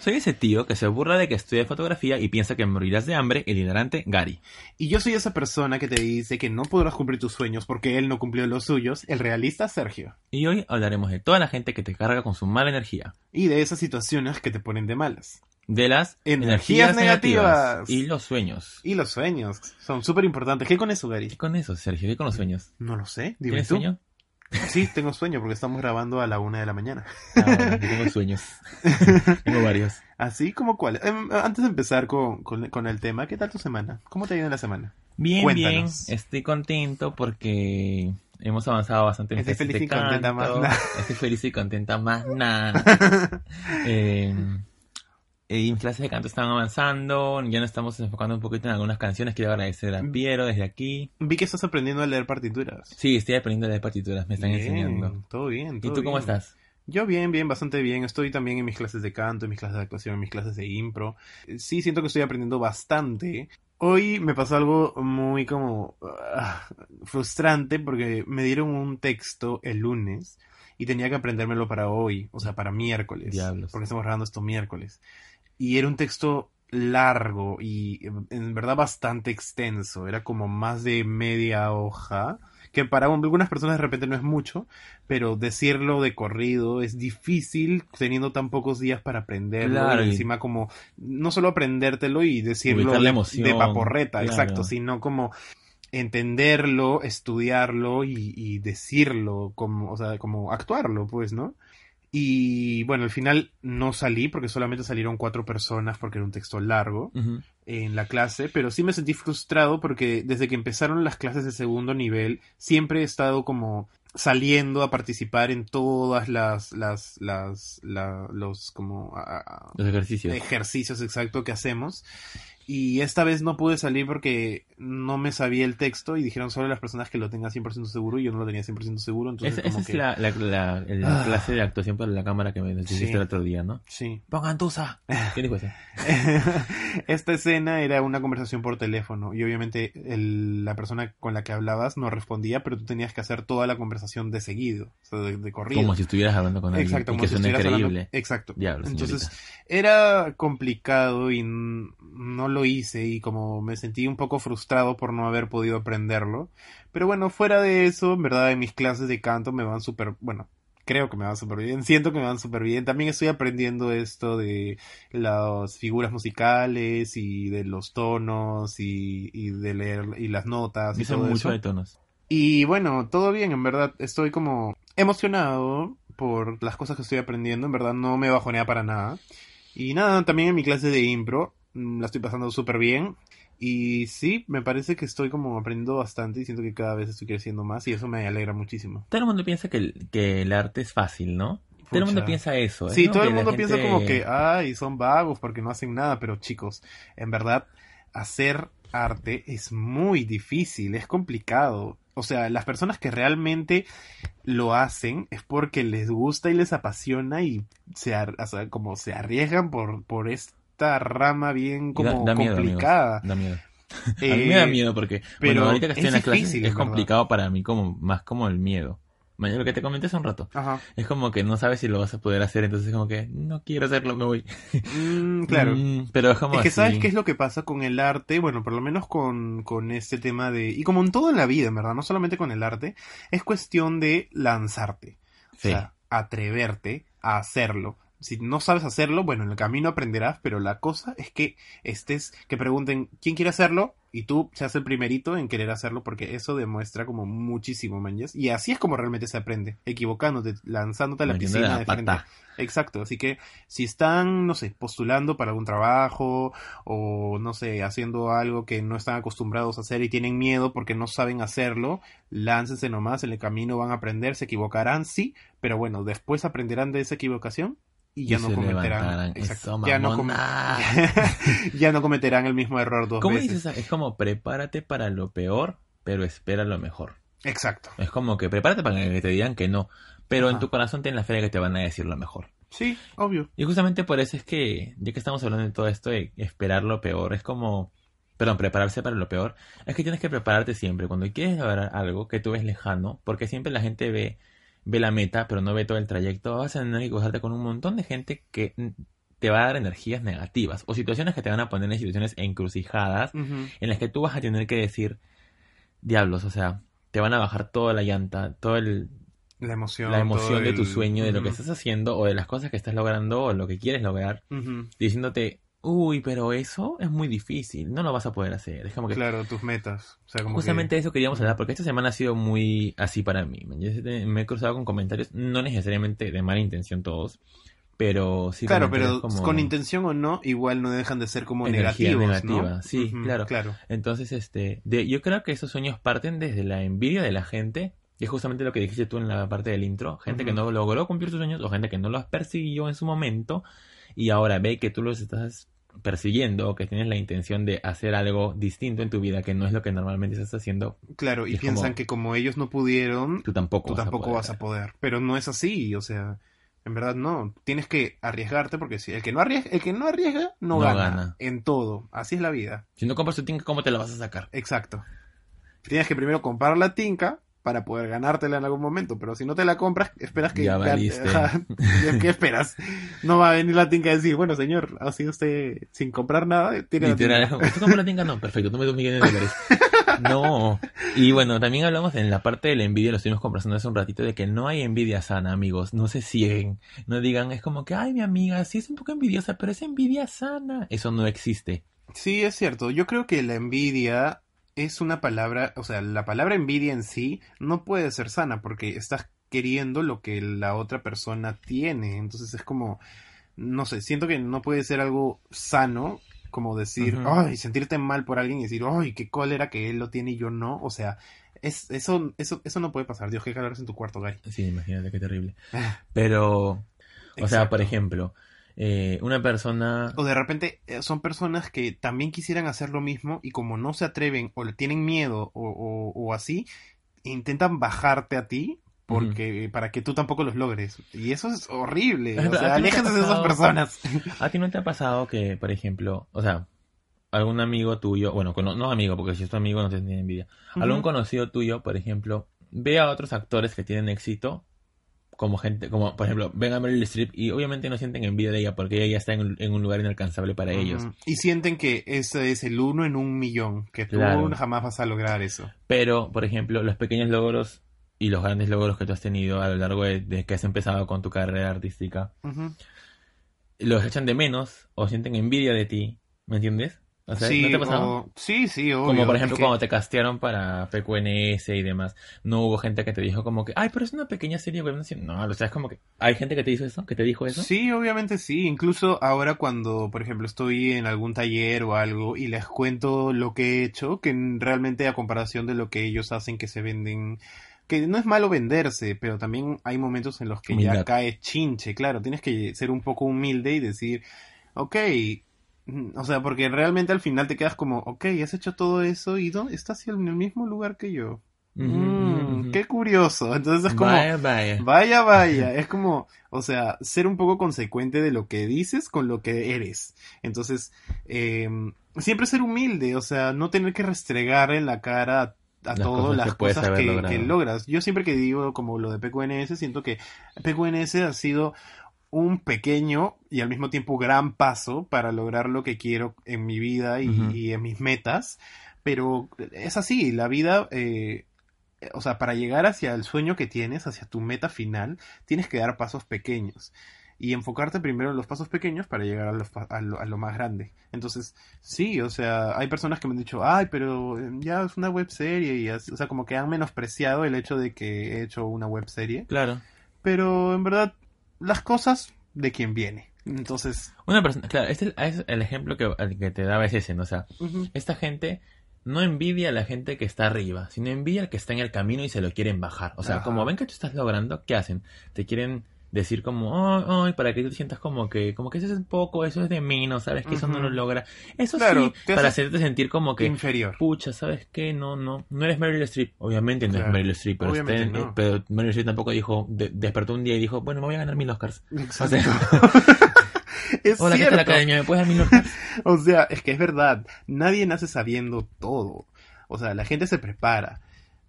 Soy ese tío que se burla de que estudia fotografía y piensa que morirás de hambre, el ignorante Gary. Y yo soy esa persona que te dice que no podrás cumplir tus sueños porque él no cumplió los suyos, el realista Sergio. Y hoy hablaremos de toda la gente que te carga con su mala energía. Y de esas situaciones que te ponen de malas. De las Energías negativas. Y los sueños. Y los sueños son súper importantes. ¿Qué con eso, Gary? ¿Qué con eso, Sergio? ¿Qué con los sueños? No lo sé, dime ¿Tienes tú. sueño? Sí, tengo sueño porque estamos grabando a la una de la mañana. Ah, bueno, yo tengo sueños. tengo varios. Así como cuál. Em, antes de empezar con, con- con el tema, ¿qué tal tu semana? ¿Cómo te ha ido la semana? Bien, Cuéntanos. bien. Estoy contento porque hemos avanzado bastante en Estoy clases feliz y contenta canto. más nada. Estoy feliz y contenta más nada. Eh, en clases de canto están avanzando, ya nos estamos enfocando un poquito en algunas canciones. Quiero agradecer a Piero desde aquí. Vi que estás aprendiendo a leer partituras. Sí, estoy aprendiendo de partituras, me están Bien, enseñando. Todo bien. ¿Y todo tú cómo bien. estás? Yo bien, bien, bastante bien. Estoy también en mis clases de canto, en mis clases de actuación, en mis clases de impro. Eh, Sí, siento que estoy aprendiendo bastante. Hoy me pasó algo muy como ah, frustrante porque me dieron un texto el lunes y tenía que aprendérmelo para hoy, o sea, para miércoles. Diablos. Porque estamos grabando esto miércoles. Y era un texto largo y eh, en verdad bastante extenso. Era como más de media hoja. Que para algunas personas de repente no es mucho, pero decirlo de corrido es difícil teniendo tan pocos días para aprenderlo. Claro, y encima como no solo aprendértelo y decirlo de, emoción, de paporreta, claro. exacto, sino como entenderlo, estudiarlo y, y decirlo, como, o sea, como actuarlo, pues, ¿no? Y bueno, al final no salí porque solamente salieron cuatro personas porque era un texto largo en la clase, pero sí me sentí frustrado porque desde que empezaron las clases de segundo nivel siempre he estado como saliendo a participar en todas las las las la- los como a- a- Los ejercicios. ejercicios exacto que hacemos y esta vez no pude salir porque no me sabía el texto y dijeron solo las personas que lo tengan 100% seguro y yo no lo tenía 100% seguro entonces Esa, como esa es que la, la, Ah. clase de actuación para la cámara que me dijiste Sí. el otro día, ¿no? sí Pongan tusa. ¿Qué dijo eso? Esta escena era una conversación por teléfono y obviamente el- la persona con la que hablabas no respondía, pero tú tenías que hacer toda la conversación de seguido, o sea, de, de corrido. Como si estuvieras hablando con alguien. Exacto, y como que si suena estuvieras hablando- increíble. Exacto. Diablo, Entonces era complicado y no lo hice y como me sentí un poco frustrado por no haber podido aprenderlo. Pero bueno, fuera de eso, en verdad en mis clases de canto me van súper, bueno, creo que me van súper bien, siento que me van súper bien. También estoy aprendiendo esto de las figuras musicales y de los tonos y, y de leer y las notas y todo mucho eso. de tonos. Y bueno, todo bien, en verdad estoy como emocionado por las cosas que estoy aprendiendo, en verdad no me bajonea para nada. Y nada, también en mi clase de impro la estoy pasando súper bien. Y sí, me parece que estoy como aprendiendo bastante y siento que cada vez estoy creciendo más y eso me alegra muchísimo. Todo el mundo piensa que el, que el arte es fácil, ¿no? Todo el mundo piensa eso. es Sí, todo que el mundo piensa como que, ay, son vagos porque no hacen nada, pero chicos, en verdad, hacer arte es muy difícil, es complicado. O sea, las personas que realmente lo hacen es porque les gusta y les apasiona y se, ar- o sea, como se arriesgan por, por esta rama bien Y da- como da miedo, complicada. amigos, Da miedo. a Eh, mí me da miedo porque, pero bueno, ahorita que estoy es en la clase difícil, es verdad. complicado para mí como, más como el miedo. Mañana lo que te comenté hace un rato. Ajá. Es como que no sabes si lo vas a poder hacer, entonces como que no quiero hacerlo, me voy. Mm, claro. Mm, pero es como Es que así. sabes qué es lo que pasa con el arte, bueno, por lo menos con, con este tema de, y como en todo en la vida, en verdad, no solamente con el arte, es cuestión de lanzarte, Sí. o sea, atreverte a hacerlo. Si no sabes hacerlo, bueno, en el camino aprenderás, pero la cosa es que estés, que pregunten quién quiere hacerlo y tú seas el primerito en querer hacerlo porque eso demuestra como muchísimo, manches. Y así es como realmente se aprende, equivocándote, lanzándote a la piscina la de frente. Exacto, así que si están, no sé, postulando para algún trabajo o, no sé, haciendo algo que no están acostumbrados a hacer y tienen miedo porque no saben hacerlo, láncense nomás, en el camino van a aprender, se equivocarán, sí, pero bueno, después aprenderán de esa equivocación y ya Y no cometerán, exacto, ya, no ya no cometerán el mismo error dos ¿Cómo veces. dices? Es como prepárate para lo peor, pero espera lo mejor. Exacto, Es como que prepárate para que te digan que no, pero en tu corazón ten la fe de que te van a decir lo mejor. sí, obvio. Y justamente por eso es que, ya que estamos hablando de todo esto de esperar lo peor, es como, perdón, prepararse para lo peor, es que tienes que prepararte siempre. Cuando quieres lograr algo que tú ves lejano, porque siempre la gente ve, ve la meta, pero no ve todo el trayecto, vas a tener que cruzarte con un montón de gente que te va a dar energías negativas o situaciones que te van a poner en situaciones encrucijadas en las que tú vas a tener que decir, diablos, o sea, te van a bajar toda la llanta, toda el- La emoción. la emoción todo de tu sueño, de lo que estás haciendo o de las cosas que estás logrando o lo que quieres lograr, diciéndote, uy, pero eso es muy difícil, no lo vas a poder hacer. Es como que Claro, tus metas. O sea, como justamente que... eso queríamos hablar, porque esta semana ha sido muy así para mí. Yo me he cruzado con comentarios, no necesariamente de mala intención todos, pero sí Claro, pero como con intención o no, igual no dejan de ser como Energía negativos, ¿no? negativa, sí, Ujú, claro. Claro. Entonces, este, de, yo creo que esos sueños parten desde la envidia de la gente, y es justamente lo que dijiste tú en la parte del intro, gente que no logró cumplir sus sueños o gente que no los persiguió en su momento y ahora ve que tú los estás persiguiendo o que tienes la intención de hacer algo distinto en tu vida que no es lo que normalmente estás haciendo, Claro, y piensan como- que como ellos no pudieron, tú tampoco tú vas a tampoco poder. vas a poder. Pero no es así, o sea, en verdad no. Tienes que arriesgarte porque si el que no arriesga, el que no arriesga no, No gana, gana. en todo. Así es la vida. Si no compras tu tinca, ¿cómo te la vas a sacar? Exacto. Tienes que primero comprar la tinca para poder ganártela en algún momento, pero si no te la compras, esperas que Ya valiste. ¿Qué esperas? No va a venir la tinca a decir, bueno, señor, ha sido usted sin comprar nada, tiene la Literal, es tinca. ¿tú compras la tinca? No, perfecto, tome dos millones de dólares. No. Y bueno, también hablamos en la parte de la envidia, lo estuvimos conversando hace un ratito, de que no hay envidia sana, amigos. No se cieguen. No digan, es como que, ay, mi amiga, sí es un poco envidiosa, pero es envidia sana. Eso no existe. Sí, es cierto. Yo creo que la envidia es una palabra, o sea, la palabra envidia en sí no puede ser sana porque estás queriendo lo que la otra persona tiene. Entonces es como, no sé, siento que no puede ser algo sano como decir, ay, sentirte mal por alguien y decir, ay, qué cólera que él lo tiene y yo no. O sea, es, eso, eso, eso no puede pasar. Dios, qué calor en tu cuarto, Gary. Sí, imagínate qué terrible. Pero, o sea, por ejemplo, eh, una persona... O de repente eh, son personas que también quisieran hacer lo mismo y como no se atreven o le tienen miedo o, o- o así, intentan bajarte a ti porque para que tú tampoco los logres. Y eso es horrible. O sea, ¿a ti no de esas personas. ¿A ti no te ha pasado que, por ejemplo, o sea, algún amigo tuyo, bueno, cono- no amigo, porque si es tu amigo no te tiene envidia, algún conocido tuyo, por ejemplo, ve a otros actores que tienen éxito, como gente, como por ejemplo, ven a Meryl Streep y obviamente no sienten envidia de ella porque ella ya está en, un- en un lugar inalcanzable para ellos. Y sienten que ese es el uno en un millón, que tú Claro. jamás vas a lograr eso. Pero, por ejemplo, los pequeños logros y los grandes logros que tú has tenido a lo largo de, de que has empezado con tu carrera artística, los echan de menos o sienten envidia de ti, ¿me entiendes? O sea, sí, ¿no te o- sí, sí, obvio. Como por ejemplo que- cuando te castearon para PQNS y demás, no hubo gente que te dijo como que, ay, pero es una pequeña serie web. No, o sea, es como que, ¿hay gente que te hizo eso? ¿Que te dijo eso? Sí, obviamente sí. Incluso ahora cuando, por ejemplo, estoy en algún taller o algo y les cuento lo que he hecho, que realmente a comparación de lo que ellos hacen, que se venden, que no es malo venderse, pero también hay momentos en los que ya Humildad. cae chinche. Claro, tienes que ser un poco humilde y decir, ok, o sea, porque realmente al final te quedas como, ok, has hecho todo eso y ¿dónde estás en el mismo lugar que yo? Mm, qué curioso. Entonces es como, Vaya, vaya. Vaya, vaya, es como, o sea, ser un poco consecuente de lo que dices con lo que eres. Entonces, eh, siempre ser humilde, o sea, no tener que restregar en la cara a, a Las cosas que que, que logras. Yo siempre que digo como lo de PQNS, siento que PQNS ha sido un pequeño y al mismo tiempo gran paso para lograr lo que quiero en mi vida y, en mis metas. Pero es así, la vida, eh, o sea, para llegar hacia el sueño que tienes, hacia tu meta final, tienes que dar pasos pequeños y enfocarte primero en los pasos pequeños para llegar a, lo, a lo más grande. Entonces, sí, o sea, hay personas que me han dicho, ay, pero eh, ya es una web serie y así, o sea, como que han menospreciado el hecho de que he hecho una web serie, Claro. pero en verdad, las cosas de quien viene. Entonces, Una persona, claro, este es el ejemplo que, al que te daba es ese, ¿no? O sea, esta gente no envidia a la gente que está arriba, sino envidia al que está en el camino y se lo quieren bajar. O sea, Ajá. como ven que tú estás logrando, ¿qué hacen? Te quieren decir como, ay, ay, para que tú te sientas como que, como que eso es poco, eso es de menos, sabes que eso no lo logra. Eso Claro, sí, para hacerte sentir como que, inferior. pucha, ¿sabes qué? No, no, no eres Meryl Streep. Obviamente no Claro. es Meryl Streep, pero, está en- no. pero Meryl Streep tampoco dijo, de- despertó un día y dijo, bueno, me voy a ganar mil Oscars. Exacto. es Hola, ¿qué tal academia? ¿Me puedes dar mil Oscars? O sea, es que es verdad, nadie nace sabiendo todo. O sea, la gente se prepara.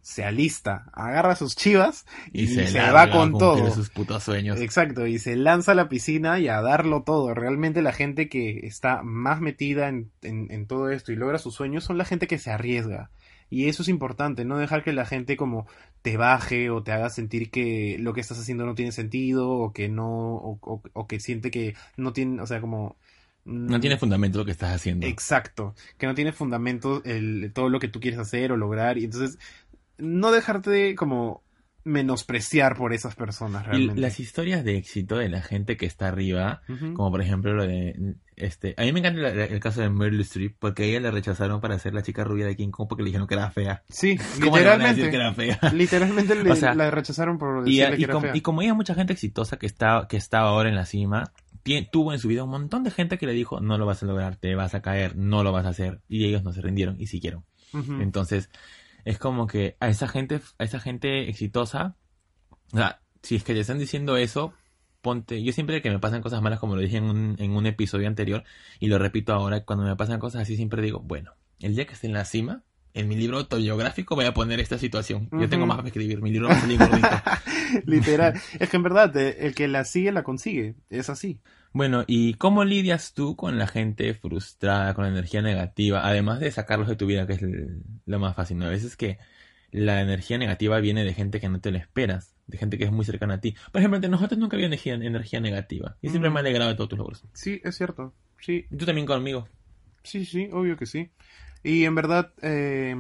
Se alista, agarra sus chivas y, Y, se, va con todo. sus putos sueños. Exacto, y se lanza a la piscina y a darlo todo. Realmente la gente que está más metida en, en- en todo esto y logra sus sueños son la gente que se arriesga. Y eso es importante, no dejar que la gente como te baje o te haga sentir que lo que estás haciendo no tiene sentido o que no, o, o- o que siente que no tiene, o sea, como... No tiene fundamento lo que estás haciendo. Exacto, que no tiene fundamento el, todo lo que tú quieres hacer o lograr y entonces no dejarte como menospreciar por esas personas Y realmente. las historias de éxito de la gente que está arriba, como por ejemplo lo de este, a mí me encanta el caso de Meryl Streep porque a ella le rechazaron para ser la chica rubia de King Kong porque le dijeron que era fea. Sí, ¿Cómo le van a decir literalmente. que era fea? Literalmente le- O sea, la rechazaron por Y, decirle y que era como, fea. y como hay mucha gente exitosa que está, que está ahora en la cima, tuvo en su vida un montón de gente que le dijo, no lo vas a lograr, te vas a caer, no lo vas a hacer. Y ellos no se rindieron y siguieron. Entonces, es como que a esa gente, a esa gente exitosa, o sea, si es que te están diciendo eso, ponte, yo siempre que me pasan cosas malas, como lo dije en un, en un episodio anterior, y lo repito ahora, cuando me pasan cosas así, siempre digo, bueno, el día que esté en la cima, en mi libro autobiográfico voy a poner esta situación. Yo tengo más para escribir, mi libro va a salir gordito. Literal. es que en verdad, eh, el que la sigue, la consigue. Es así. Bueno, ¿y cómo lidias tú con la gente frustrada, con la energía negativa? Además de sacarlos de tu vida, que es lo más fácil, ¿no? A veces que la energía negativa viene de gente que no te la esperas, de gente que es muy cercana a ti. Por ejemplo, entre nosotros nunca había energía, energía negativa. Y siempre Mm. me he alegrado de todos tus logros. Sí, es cierto. Sí, Y tú también conmigo. sí, sí, obvio que sí. Y en verdad, eh,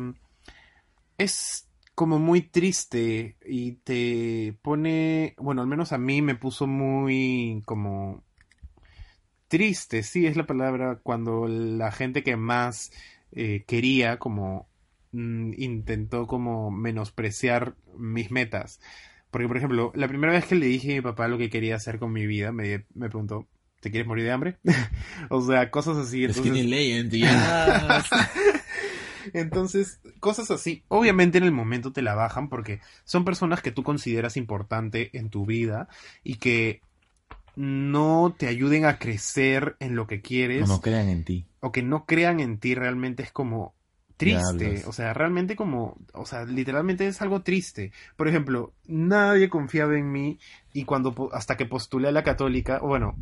es como muy triste y te pone, bueno, al menos a mí me puso muy como triste, sí, es la palabra, cuando la gente que más eh, quería como mm, intentó como menospreciar mis metas. Porque, por ejemplo, la primera vez que le dije a mi papá lo que quería hacer con mi vida, me, me preguntó, ¿te quieres morir de hambre? o sea, cosas así. Es que Entonces, ya. entonces, cosas así, obviamente en el momento te la bajan porque son personas que tú consideras importante en tu vida y que no te ayuden a crecer en lo que quieres no crean en ti. o que no crean en ti realmente es como triste, o sea, realmente como, o sea, literalmente es algo triste. Por ejemplo, nadie confiaba en mí y cuando hasta que postulé a la católica, o bueno,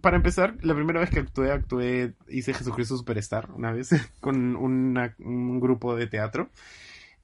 para empezar, la primera vez que actué, actué, hice Jesucristo Superstar una vez con una- un grupo de teatro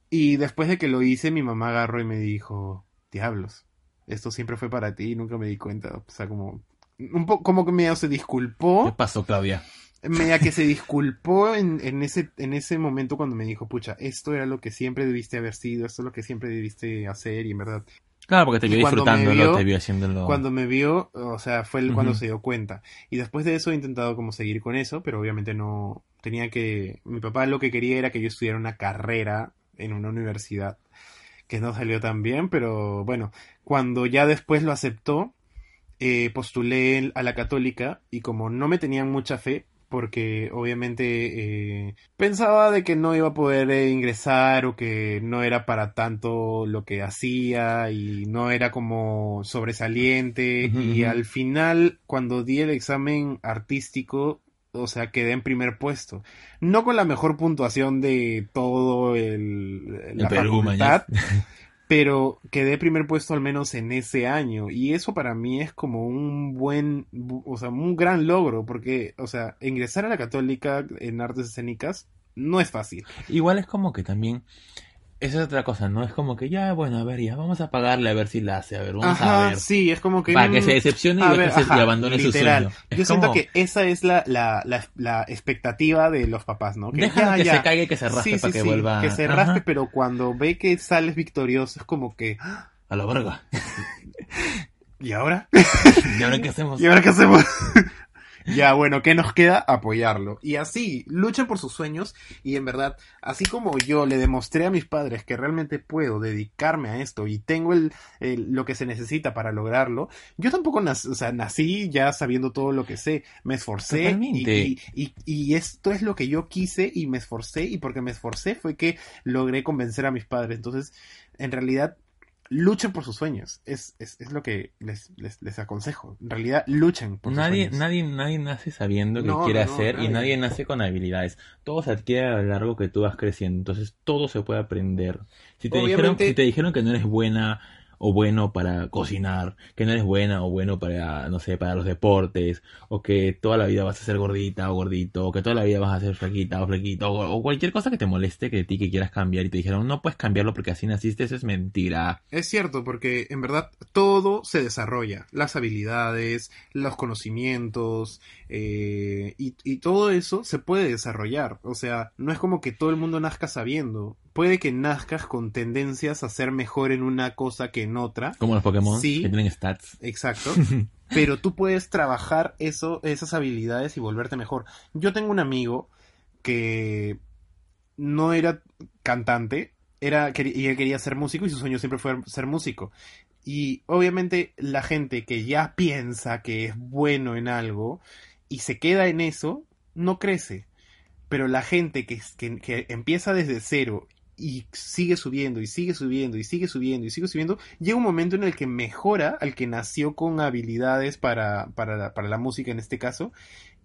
y después de que lo hice, mi mamá agarró y me dijo, diablos, esto siempre fue para ti y nunca me di cuenta, o sea, como un poco como que medio se disculpó ¿Qué pasó, Claudia? media que se disculpó en, en ese, en ese momento cuando me dijo, pucha, esto era lo que siempre debiste haber sido, esto es lo que siempre debiste hacer, y en verdad, Claro, porque te vio cuando disfrutándolo, vio- te vio haciéndolo. cuando me vio, o sea, fue el- cuando Ujú. se dio cuenta. Y después de eso he intentado como seguir con eso, pero obviamente no, tenía que, mi papá lo que quería era que yo estudiara una carrera en una universidad, que no salió tan bien, pero bueno, cuando ya después lo aceptó, eh, postulé a la católica y como no me tenían mucha fe, porque obviamente eh, pensaba de que no iba a poder eh, ingresar o que no era para tanto lo que hacía y no era como sobresaliente y al final cuando di el examen artístico o sea, quedé en primer puesto. No con la mejor puntuación de todo el, la Perú, facultad. pero quedé primer puesto al menos en ese año y eso para mí es como un buen, bu- o sea, un gran logro porque, o sea, ingresar a la católica en artes escénicas no es fácil. Igual es como que también. Esa es otra cosa, ¿no? Es como que ya, bueno, a ver, ya vamos a pagarle a ver si la hace, a ver, vamos a ver. sí, es como que... Para que se decepcione y, ver, se- ajá, y abandone literal. su sueño. Es Yo siento que esa es la, la, la, la expectativa de los papás, ¿no? Que ya, que ya. se caiga y que se raspe Sí, para sí, que sí, vuelva. que se Ajá, raspe, pero cuando ve que sales victorioso es como que, "Ah, A la verga. ¿y ahora? ¿Y ahora qué hacemos? ¿Y ahora qué hacemos? Ya, bueno, ¿qué nos queda? Apoyarlo. Y así, luchen por sus sueños y en verdad, así como yo le demostré a mis padres que realmente puedo dedicarme a esto y tengo el, el- lo que se necesita para lograrlo, yo tampoco nací, o sea, nací ya sabiendo todo lo que sé, me esforcé y, Totalmente. y, y- y esto es lo que yo quise y me esforcé y porque me esforcé fue que logré convencer a mis padres. Entonces, en realidad, luchen por sus sueños. Es, es, es lo que les, les, les, aconsejo. En realidad, luchen por nadie, sus sueños. Nadie, nadie nace sabiendo qué No, quiere no, hacer y nadie. nace con habilidades. Todo se adquiere a lo largo que tú vas creciendo. Entonces, todo se puede aprender. Si te, dijeron, si te dijeron que no eres buena o bueno para cocinar, que no eres buena o bueno para, no sé, para los deportes, o que toda la vida vas a ser gordita o gordito, o que toda la vida vas a ser flaquita o flaquito, o, cualquier cosa que te moleste que de ti que quieras cambiar y te dijeron no puedes cambiarlo porque así naciste, eso es mentira. Es cierto, porque en verdad todo se desarrolla. Las habilidades, los conocimientos, eh, y, y todo eso se puede desarrollar. O sea, no es como que todo el mundo nazca sabiendo. Puede que nazcas con tendencias a ser mejor en una cosa que en otra. Como los Pokémon Sí. que tienen stats. Exacto. Pero tú puedes trabajar eso, esas habilidades y volverte mejor. Yo tengo un amigo que no era cantante, era, y él quería ser músico y su sueño siempre fue ser músico. Y obviamente la gente que ya piensa que es bueno en algo y se queda en eso, no crece. Pero la gente que, que, que empieza desde cero y sigue subiendo y sigue subiendo y sigue subiendo y sigue subiendo, llega un momento en el que mejora al que nació con habilidades para, para, la, para la música en este caso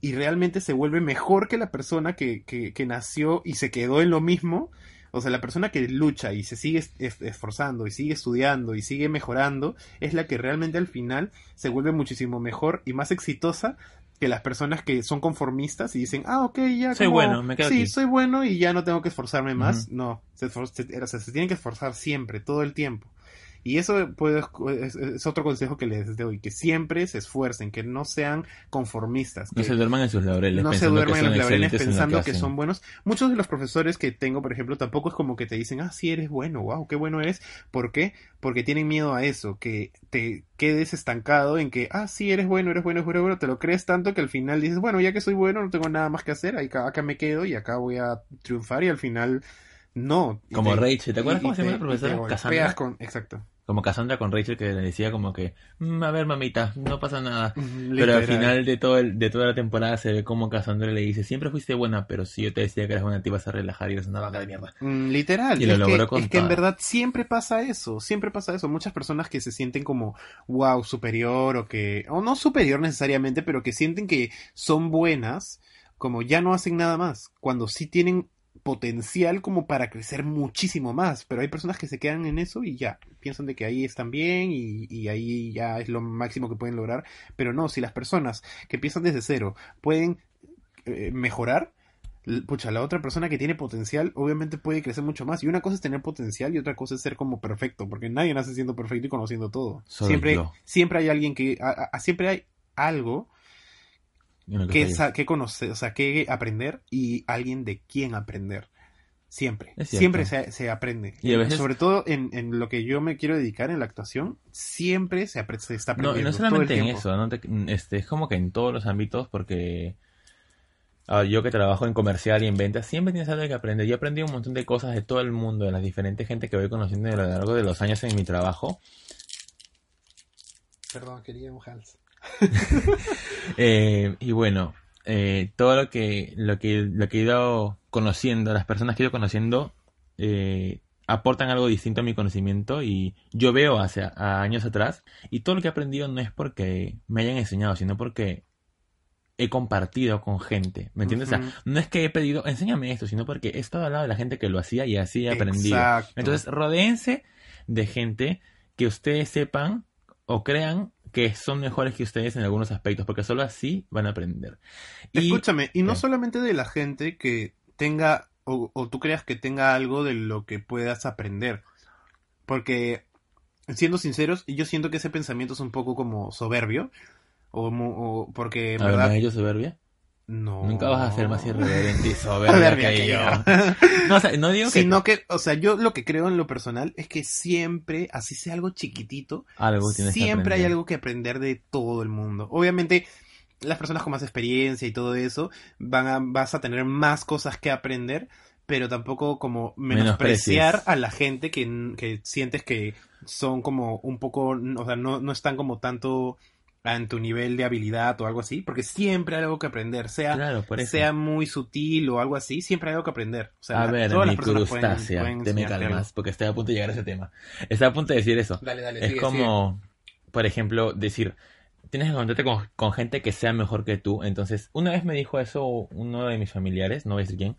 y realmente se vuelve mejor que la persona que, que, que nació y se quedó en lo mismo. O sea, la persona que lucha y se sigue es- esforzando y sigue estudiando y sigue mejorando es la que realmente al final se vuelve muchísimo mejor y más exitosa que las personas que son conformistas y dicen, ah, ok, ya. Soy como- bueno, me quedo Sí, aquí". soy bueno y ya no tengo que esforzarme más. No, se, se- se tienen que esforzar siempre, todo el tiempo. Y eso puede- es, es otro consejo que les doy, que siempre se esfuercen, que no sean conformistas. No se duerman en sus laureles no se duerman en los laureles pensando que son buenos. Muchos de los profesores que tengo, por ejemplo, tampoco es como que te dicen, ah, sí, eres bueno, wow, qué bueno eres. ¿Por qué? Porque tienen miedo a eso, que te quedes estancado en que, ah, sí, eres bueno, eres bueno, eres bueno, bueno, te lo crees tanto que al final dices, bueno, ya que soy bueno, no tengo nada más que hacer, acá, acá me quedo y acá voy a triunfar y al final no. Como te- Rachel, ¿te acuerdas y- cómo y se llama la profesora? Cassandra. con- Exacto. Como Cassandra con Rachel que le decía como que, "Mm, a ver mamita, no pasa nada. Pero al final de todo el, de toda la temporada se ve como Cassandra le dice, siempre fuiste buena, pero si yo te decía que eras buena te ibas a relajar y eres una vaca de mierda. Mm, Literal. Y lo es, logró que, con es que en verdad siempre pasa eso, siempre pasa eso. Muchas personas que se sienten como, wow, superior o que, o no superior necesariamente, pero que sienten que son buenas, como ya no hacen nada más, cuando sí tienen potencial como para crecer muchísimo más, pero hay personas que se quedan en eso y ya, piensan de que ahí están bien y, y ahí ya es lo máximo que pueden lograr, pero no, si las personas que empiezan desde cero pueden eh, mejorar, pucha, la otra persona que tiene potencial obviamente puede crecer mucho más. Y una cosa es tener potencial y otra cosa es ser como perfecto, porque nadie nace siendo perfecto y conociendo todo. Siempre, yo. siempre hay alguien que, a- a- siempre hay algo Y sa- que conocer, o sea, que aprender y alguien de quién aprender. Siempre, siempre se, se aprende. Y a veces- Sobre todo en, en lo que yo me quiero dedicar en la actuación, siempre se, apre- se está No, aprendiendo. y no todo el solamente en eso, ¿no? Te- este, es como que en todos los ámbitos, porque ah, yo que trabajo en comercial y en ventas, siempre tienes algo que aprender. Yo aprendí un montón de cosas de todo el mundo, de las diferentes gente que voy conociendo a lo largo de los años en mi trabajo. Perdón, quería un Hals. Eh, y bueno, eh, todo lo que, lo que, lo que he ido conociendo, las personas que he ido conociendo, eh, aportan algo distinto a mi conocimiento y yo veo hacia a años atrás y todo lo que he aprendido no es porque me hayan enseñado, sino porque he compartido con gente, ¿me entiendes? O sea, no es que he pedido, enséñame esto, sino porque he estado al lado de la gente que lo hacía y así he aprendido. Exacto. Entonces, rodéense de gente que ustedes sepan o crean que son mejores que ustedes en algunos aspectos, porque solo así van a aprender. Y Escúchame, y no solamente de la gente que tenga, o, o tú creas que tenga algo de lo que puedas aprender. Porque, siendo sinceros, yo siento que ese pensamiento es un poco como soberbio. O, o- porque en a ver, ¿me verdad. has hecho soberbia? No. Nunca vas a ser más irreverente y soberbia que que yo. yo. No, o sea, no digo que Sino que, o sea, yo lo que creo en lo personal es que siempre, así sea algo chiquitito, algo siempre hay algo que aprender de todo el mundo. Obviamente, las personas con más experiencia y todo eso, van a, vas a tener más cosas que aprender, pero tampoco como menospreciar a la gente que, que sientes que son como un poco, o sea, no, no están como tanto en tu nivel de habilidad o algo así, porque siempre hay algo que aprender, sea, Claro, sea muy sutil o algo así, siempre hay algo que aprender. O sea, a ver, todas mi las personas pueden- crustácea, pueden te me calmas, porque estoy a punto de llegar a ese tema. Estoy a punto de decir eso. Dale, dale, Es sigue, como, por ejemplo, decir, tienes que encontrarte con, con gente que sea mejor que tú. Entonces, una vez me dijo eso uno de mis familiares, no voy a decir quién,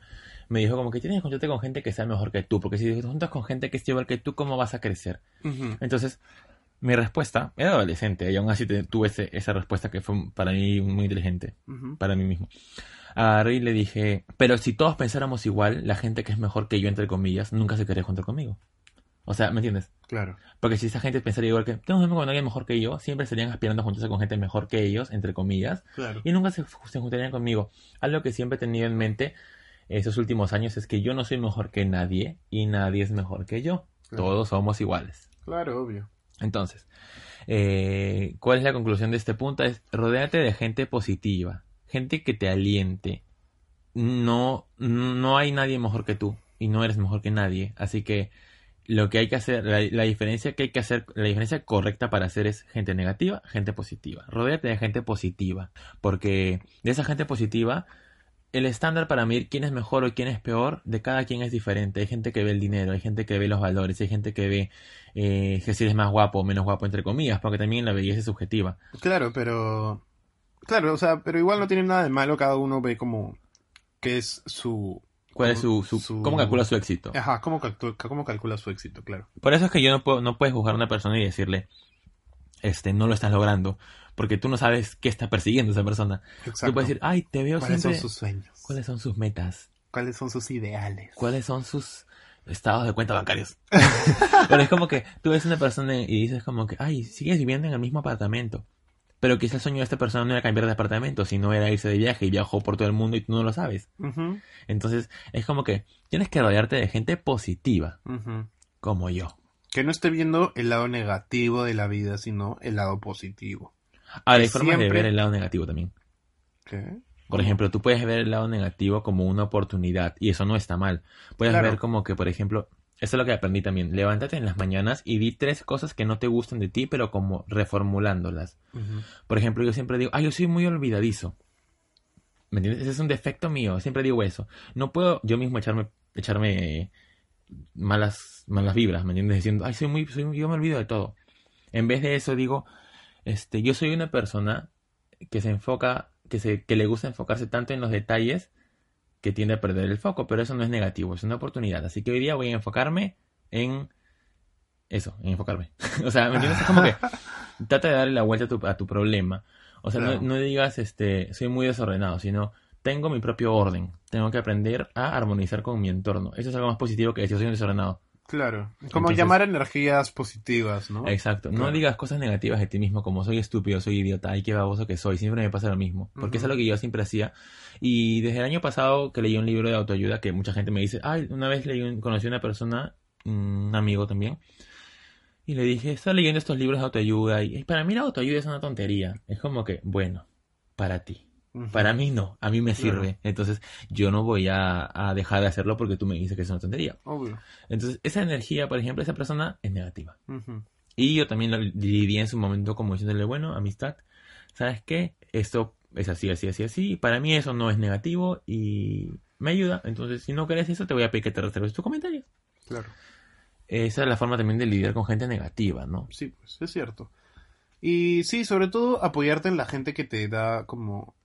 me dijo como que tienes que encontrarte con gente que sea mejor que tú, porque si te juntas con gente que es igual que tú, ¿cómo vas a crecer? sigue. Entonces, mi respuesta, era adolescente, y aún así tuve ese- esa respuesta que fue para mí muy inteligente, Ujú. para mí mismo. Agarré y le dije, pero si todos pensáramos igual, la gente que es mejor que yo, entre comillas, nunca se querría juntar conmigo. O sea, ¿me entiendes? Claro. Porque si esa gente pensaría igual que tengo un con alguien mejor que yo, siempre estarían aspirando a juntarse con gente mejor que ellos, entre comillas, Claro. y nunca se, se juntarían conmigo. Algo que siempre he tenido en mente esos últimos años es que yo no soy mejor que nadie y nadie es mejor que yo. Claro. Todos somos iguales. Claro, obvio. Entonces, eh, ¿cuál es la conclusión de este punto? Es rodéate de gente positiva, gente que te aliente. No, no hay nadie mejor que tú y no eres mejor que nadie. Así que lo que hay que hacer, la, la diferencia que hay que hacer, la diferencia correcta para hacer es gente negativa, gente positiva. Rodéate de gente positiva, porque de esa gente positiva, el estándar para medir quién es mejor o quién es peor de cada quien es diferente. Hay gente que ve el dinero, hay gente que ve los valores, hay gente que ve eh, que si eres más guapo o menos guapo, entre comillas, porque también la belleza es subjetiva. Claro, pero. Claro, o sea, pero igual no tiene nada de malo, cada uno ve como. qué es su. ¿Cuál es su, su- Su- cómo calcula su éxito? Ajá, cómo, calcula, cómo calcula su éxito, claro. Por eso es que yo no puedo, no puedes juzgar a una persona y decirle, este, no lo estás logrando, porque tú no sabes qué está persiguiendo esa persona. Exacto. Tú puedes decir, ay, te veo ¿Cuáles siempre. son sus sueños? ¿Cuáles son sus metas? ¿Cuáles son sus ideales? ¿Cuáles son sus estados de cuenta bancarios? Pero es como que tú ves una persona y dices como que, ay, sigues viviendo en el mismo apartamento. Pero quizás el sueño de esta persona no era cambiar de apartamento, sino era irse de viaje y viajó por todo el mundo y tú no lo sabes. Entonces, es como que tienes que rodearte de gente positiva, como yo. Que no esté viendo el lado negativo de la vida, sino el lado positivo. Ahora, hay formas de ver el lado negativo también. ¿Qué? Por ejemplo, tú puedes ver el lado negativo como una oportunidad y eso no está mal. Puedes Claro. ver como que, por ejemplo, eso es lo que aprendí también. Levántate en las mañanas y di tres cosas que no te gustan de ti, pero como reformulándolas. Por ejemplo, yo siempre digo, ah, yo soy muy olvidadizo. ¿Me entiendes? Ese es un defecto mío. Siempre digo eso. No puedo yo mismo echarme, echarme malas, malas vibras, ¿me entiendes? Diciendo, ay, soy muy, soy yo me olvido de todo. En vez de eso digo, este, yo soy una persona que se enfoca, que se, que le gusta enfocarse tanto en los detalles que tiende a perder el foco, pero eso no es negativo, es una oportunidad. Así que hoy día voy a enfocarme en eso, en enfocarme. o sea, ¿me entiendes? Es como que trata de darle la vuelta a tu, a tu problema. O sea, Claro. no, no digas, este, soy muy desordenado, sino tengo mi propio orden. Tengo que aprender a armonizar con mi entorno. Eso es algo más positivo que decir soy un desordenado. Claro. Como Entonces- llamar energías positivas, ¿no? Exacto. No digas cosas negativas de ti mismo como soy estúpido, soy idiota, ay qué baboso que soy. Siempre me pasa lo mismo. Porque eso es lo que yo siempre hacía. Y desde el año pasado que leí un libro de autoayuda que mucha gente me dice, ay, una vez leí un- conocí a una persona, un amigo también, y le dije, está leyendo estos libros de autoayuda y y para mí la autoayuda es una tontería. Es como que, bueno, para ti. Para mí no, a mí me Claro. sirve. Entonces yo no voy a, a dejar de hacerlo porque tú me dices que es una tontería. Obvio. Entonces esa energía, por ejemplo, esa persona es negativa. Y yo también lo dividí en su momento como diciéndole, bueno, amistad, ¿sabes qué? Esto es así, así, así, así. Para mí eso no es negativo y me ayuda. Entonces, si no crees eso, te voy a pedir que te reserves tu comentario. Claro. Esa es la forma también de lidiar con gente negativa, ¿no? Sí, pues es cierto. Y sí, sobre todo apoyarte en la gente que te da como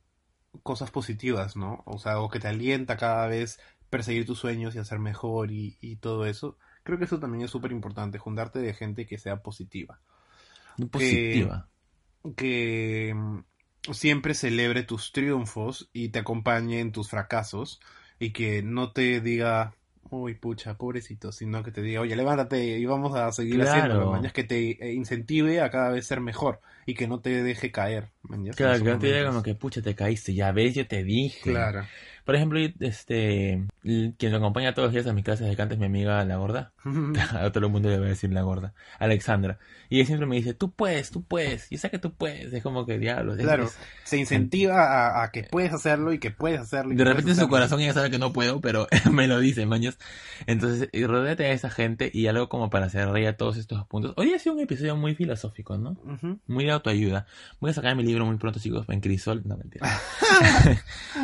cosas positivas, ¿no? O sea, o que te alienta cada vez perseguir tus sueños y hacer mejor y, y todo eso. Creo que eso también es súper importante, juntarte de gente que sea positiva. Positiva. Que mm, siempre celebre tus triunfos y te acompañe en tus fracasos y que no te diga, uy, pucha, pobrecito, sino que te diga, oye, levántate y vamos a seguir Claro. haciendo, mañas, que te eh, incentive a cada vez ser mejor y que no te deje caer, mañas, Claro, que no te diga como que, pucha, te caíste, ya ves, yo te dije. Claro, Por ejemplo, este, quien me acompaña todos los días a mis clases de canto es mi amiga la gorda. A todo el mundo le voy a decir la gorda. Alexandra. Y ella siempre me dice, tú puedes, tú puedes. Y sé que tú puedes. Es como que diablos. Claro, es- se incentiva a, a que puedes hacerlo y que puedes hacerlo. y De repente en su corazón ella sabe que no puedo, pero me lo dice, maños. Entonces, rodéate a esa gente y algo como para cerrar ya todos estos puntos. Hoy ha sido un episodio muy filosófico, ¿no? Ujú. Muy de autoayuda. Voy a sacar mi libro muy pronto, chicos, en Crisol. No, mentira.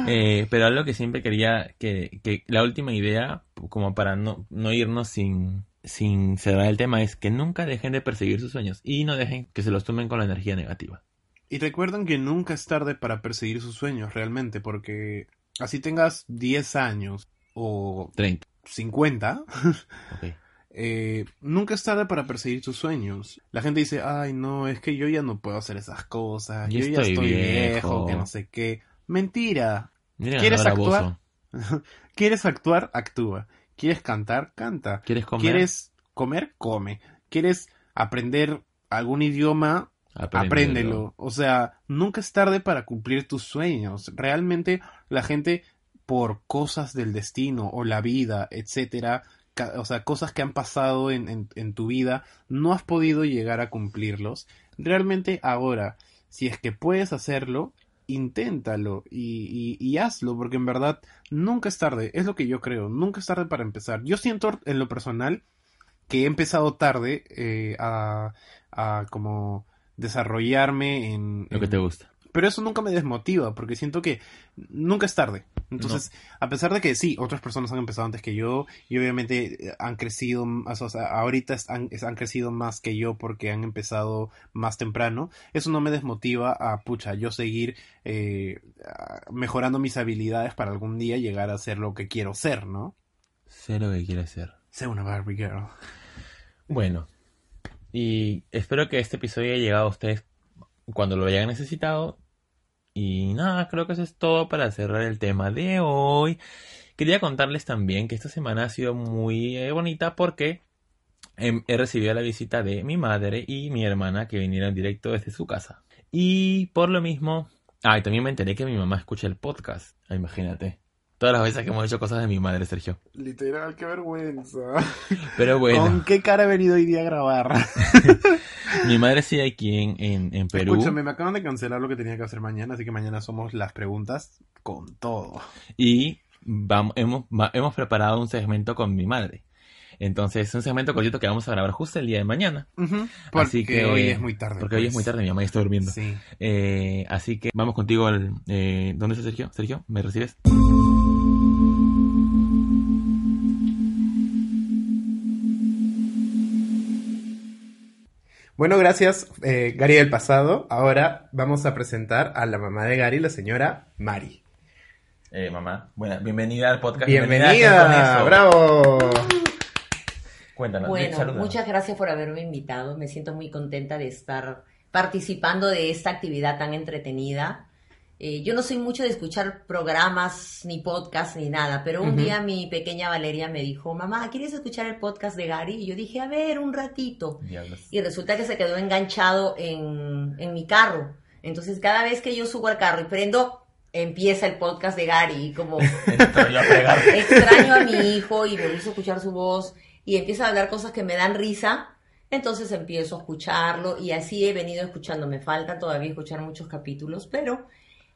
Eh, pero algo que siempre quería, que, que la última idea, como para no, no irnos sin, sin cerrar el tema, es que nunca dejen de perseguir sus sueños y no dejen que se los tomen con la energía negativa. Y recuerden que nunca es tarde para perseguir sus sueños, realmente, porque así tengas 10 años o 30. 50, Ok. eh, nunca es tarde para perseguir tus sueños. La gente dice, ay, no, es que yo ya no puedo hacer esas cosas, Yo yo ya estoy estoy viejo, viejo". que no sé qué. Mentira. Miren ¿Quieres actuar? ¿Quieres actuar? Actúa. ¿Quieres cantar? Canta. ¿Quieres comer? ¿Quieres comer? Come. ¿Quieres aprender algún idioma? Apréndelo. Apréndelo. O sea, nunca es tarde para cumplir tus sueños. Realmente la gente por cosas del destino o la vida, etcétera, o sea, cosas que han pasado en, en- en tu vida, no has podido llegar a cumplirlos. Realmente ahora, si es que puedes hacerlo, inténtalo y, y- y hazlo, porque en verdad nunca es tarde, es lo que yo creo, nunca es tarde para empezar. Yo siento en lo personal que he empezado tarde eh, a, a como desarrollarme en, Lo que te gusta. Pero eso nunca me desmotiva, porque siento que nunca es tarde. Entonces, a pesar de que sí, otras personas han empezado antes que yo, y obviamente eh, han crecido, más, o sea, ahorita han, crecido más que yo porque han empezado más temprano, eso no me desmotiva a, pucha, yo seguir eh, mejorando mis habilidades para algún día llegar a ser lo que quiero ser, ¿no? Sé lo que quieres ser. Ser una Barbie Girl. Bueno, y espero que este episodio haya llegado a ustedes cuando lo hayan necesitado. Y nada, creo que eso es todo para cerrar el tema de hoy. Quería contarles también que esta semana ha sido muy eh, bonita porque em, he recibido la visita de mi madre y mi hermana que vinieron directo desde su casa. Y por lo mismo, ah, y también me enteré que mi mamá escucha el podcast. Imagínate. Todas las veces que hemos hecho cosas de mi madre, Sergio. Literal, qué vergüenza. Pero bueno. ¿Con qué cara he venido hoy día a grabar? Mi madre sigue aquí en, en, en Perú. Escúchame, me acaban de cancelar lo que tenía que hacer mañana, así que mañana somos las preguntas con todo. Y vamos, hemos, va- hemos preparado un segmento con mi madre. Entonces, es un segmento cortito que vamos a grabar justo el día de mañana. Porque Así que- hoy es muy tarde. Porque hoy es pues. muy tarde, mi mamá ya está durmiendo. Sí. Eh, así que vamos contigo al... eh, ¿Dónde está Sergio? Sergio, ¿me recibes? Bueno, gracias, eh, Gary del pasado. Ahora vamos a presentar a la mamá de Gary, la señora Mari. Eh, mamá, buena, bienvenida al podcast. Bienvenida, ¿a qué con eso? bravo. Cuéntanos, Bueno, salúdanos. muchas gracias por haberme invitado. Me siento muy contenta de estar participando de esta actividad tan entretenida. Eh, yo no soy mucho de escuchar programas, ni podcasts, ni nada, pero un día mi pequeña Valeria me dijo, mamá, ¿quieres escuchar el podcast de Gary? Y yo dije, a ver, un ratito. Diablos. Y resulta que se quedó enganchado en, en mi carro. Entonces, cada vez que yo subo al carro y prendo, empieza el podcast de Gary. Y como extraño a mi hijo y me gusta escuchar su voz y empieza a hablar cosas que me dan risa, entonces empiezo a escucharlo y así he venido escuchando. Me faltan todavía escuchar muchos capítulos, pero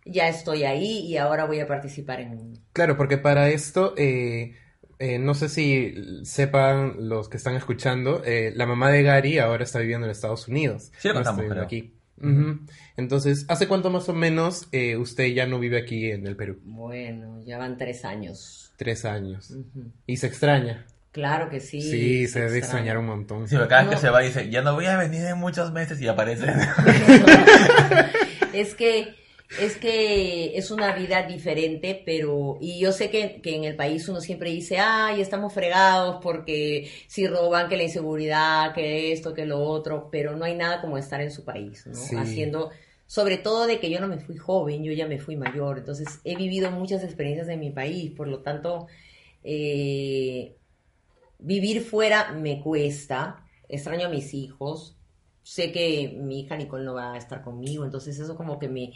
ya estoy ahí y ahora voy a participar en... Claro, porque para esto, eh, eh, no sé si sepan los que están escuchando, eh, la mamá de Gary ahora está viviendo en Estados Unidos. Sí lo No contamos, viviendo creo. aquí. Entonces, ¿hace cuánto más o menos eh, usted ya no vive aquí en el Perú? Bueno, ya van tres años. Tres años. ¿Y se extraña? Claro que sí. Sí, se debe extraña. extrañar un montón. Sí, pero cada vez que No. se va dice, ya no voy a venir en muchos meses y aparece. es que es que es una vida diferente, pero y yo sé que, que en el país uno siempre dice, ay, estamos fregados porque si roban, que la inseguridad, que esto, que lo otro, pero no hay nada como estar en su país, ¿no? Sí. Haciendo, sobre todo de que yo no me fui joven, yo ya me fui mayor, entonces he vivido muchas experiencias en mi país, por lo tanto, eh, vivir fuera me cuesta, extraño a mis hijos, sé que mi hija Nicole no va a estar conmigo, entonces eso como que me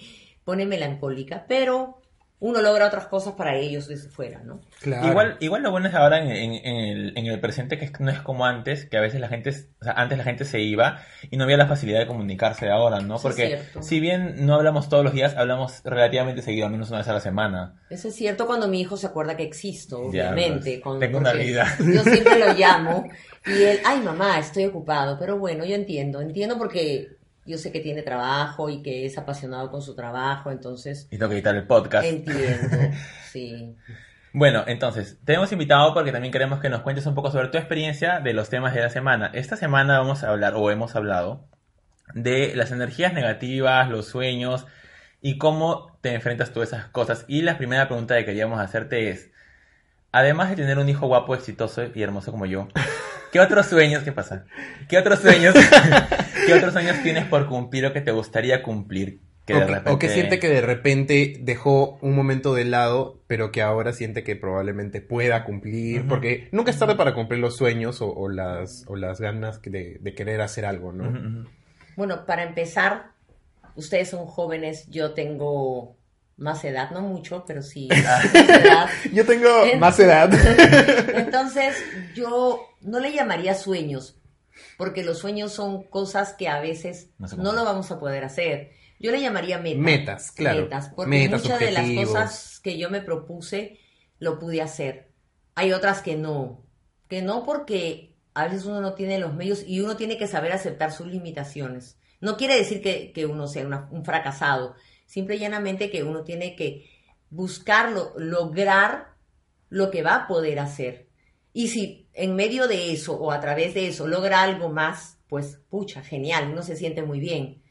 pone melancólica, pero uno logra otras cosas para ellos desde fuera, ¿no? Claro. Igual, igual lo bueno es ahora en, en- en el, en el presente que no es como antes, que a veces la gente, o sea, antes la gente se iba y no había la facilidad de comunicarse de ahora, ¿no? Eso es Porque cierto. si bien no hablamos todos los días, hablamos relativamente seguido, al menos una vez a la semana. Eso es cierto cuando mi hijo se acuerda que existo, Ya, obviamente. pues, con- tengo una vida. Yo siempre lo llamo y él, ay mamá, estoy ocupado. Pero bueno, yo entiendo, entiendo porque yo sé que tiene trabajo y que es apasionado con su trabajo, entonces Y tengo que editar el podcast. entiendo, sí. Bueno, entonces, te hemos invitado porque también queremos que nos cuentes un poco sobre tu experiencia de los temas de la semana. Esta semana vamos a hablar, o hemos hablado, de las energías negativas, los sueños y cómo te enfrentas tú a esas cosas. Y la primera pregunta que queríamos hacerte es, además de tener un hijo guapo, exitoso y hermoso como yo, ¿qué otros sueños, qué pasa? ¿Qué otros sueños, qué otros sueños tienes por cumplir o que te gustaría cumplir? Que o, de que, repente... o que siente que de repente dejó un momento de lado, pero que ahora siente que probablemente pueda cumplir, porque nunca es tarde para cumplir los sueños o, o las, o las ganas de, de querer hacer algo, ¿no? Bueno, para empezar, ustedes son jóvenes, yo tengo más edad, no mucho, pero sí más edad. Yo tengo más edad. Entonces, yo no le llamaría sueños, porque los sueños son cosas que a veces No lo vamos a poder hacer. Yo le llamaría metas. Metas, claro. Metas, porque Metas, muchas de las cosas que yo me propuse lo pude hacer. Hay otras que no. Que no porque a veces uno no tiene los medios y uno tiene que saber aceptar sus limitaciones. No quiere decir que, que uno sea una- un fracasado, simple y llanamente que uno tiene que buscarlo, lograr lo que va a poder hacer. Y si en medio de eso o a través de eso logra algo más, pues pucha, genial, uno se siente muy bien.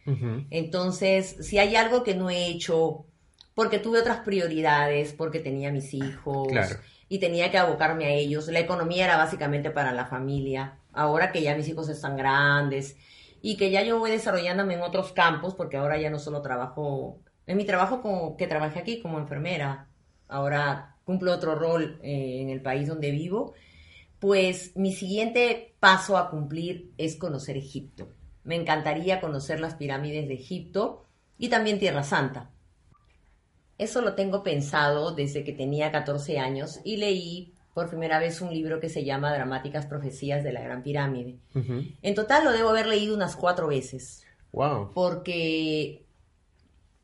Entonces, si hay algo que no he hecho, porque tuve otras prioridades, porque tenía mis hijos Claro. y tenía que abocarme a ellos, la economía era básicamente para la familia. Ahora que ya mis hijos están grandes y que ya yo voy desarrollándome en otros campos, porque ahora ya no solo trabajo, en mi trabajo como, que trabajé aquí como enfermera, ahora cumplo otro rol eh, en el país donde vivo, pues mi siguiente paso a cumplir es conocer Egipto. Me encantaría conocer las pirámides de Egipto y también Tierra Santa. Eso lo tengo pensado desde que tenía 14 años y leí por primera vez un libro que se llama Dramáticas Profecías de la Gran Pirámide. En total lo debo haber leído unas cuatro veces Wow. porque,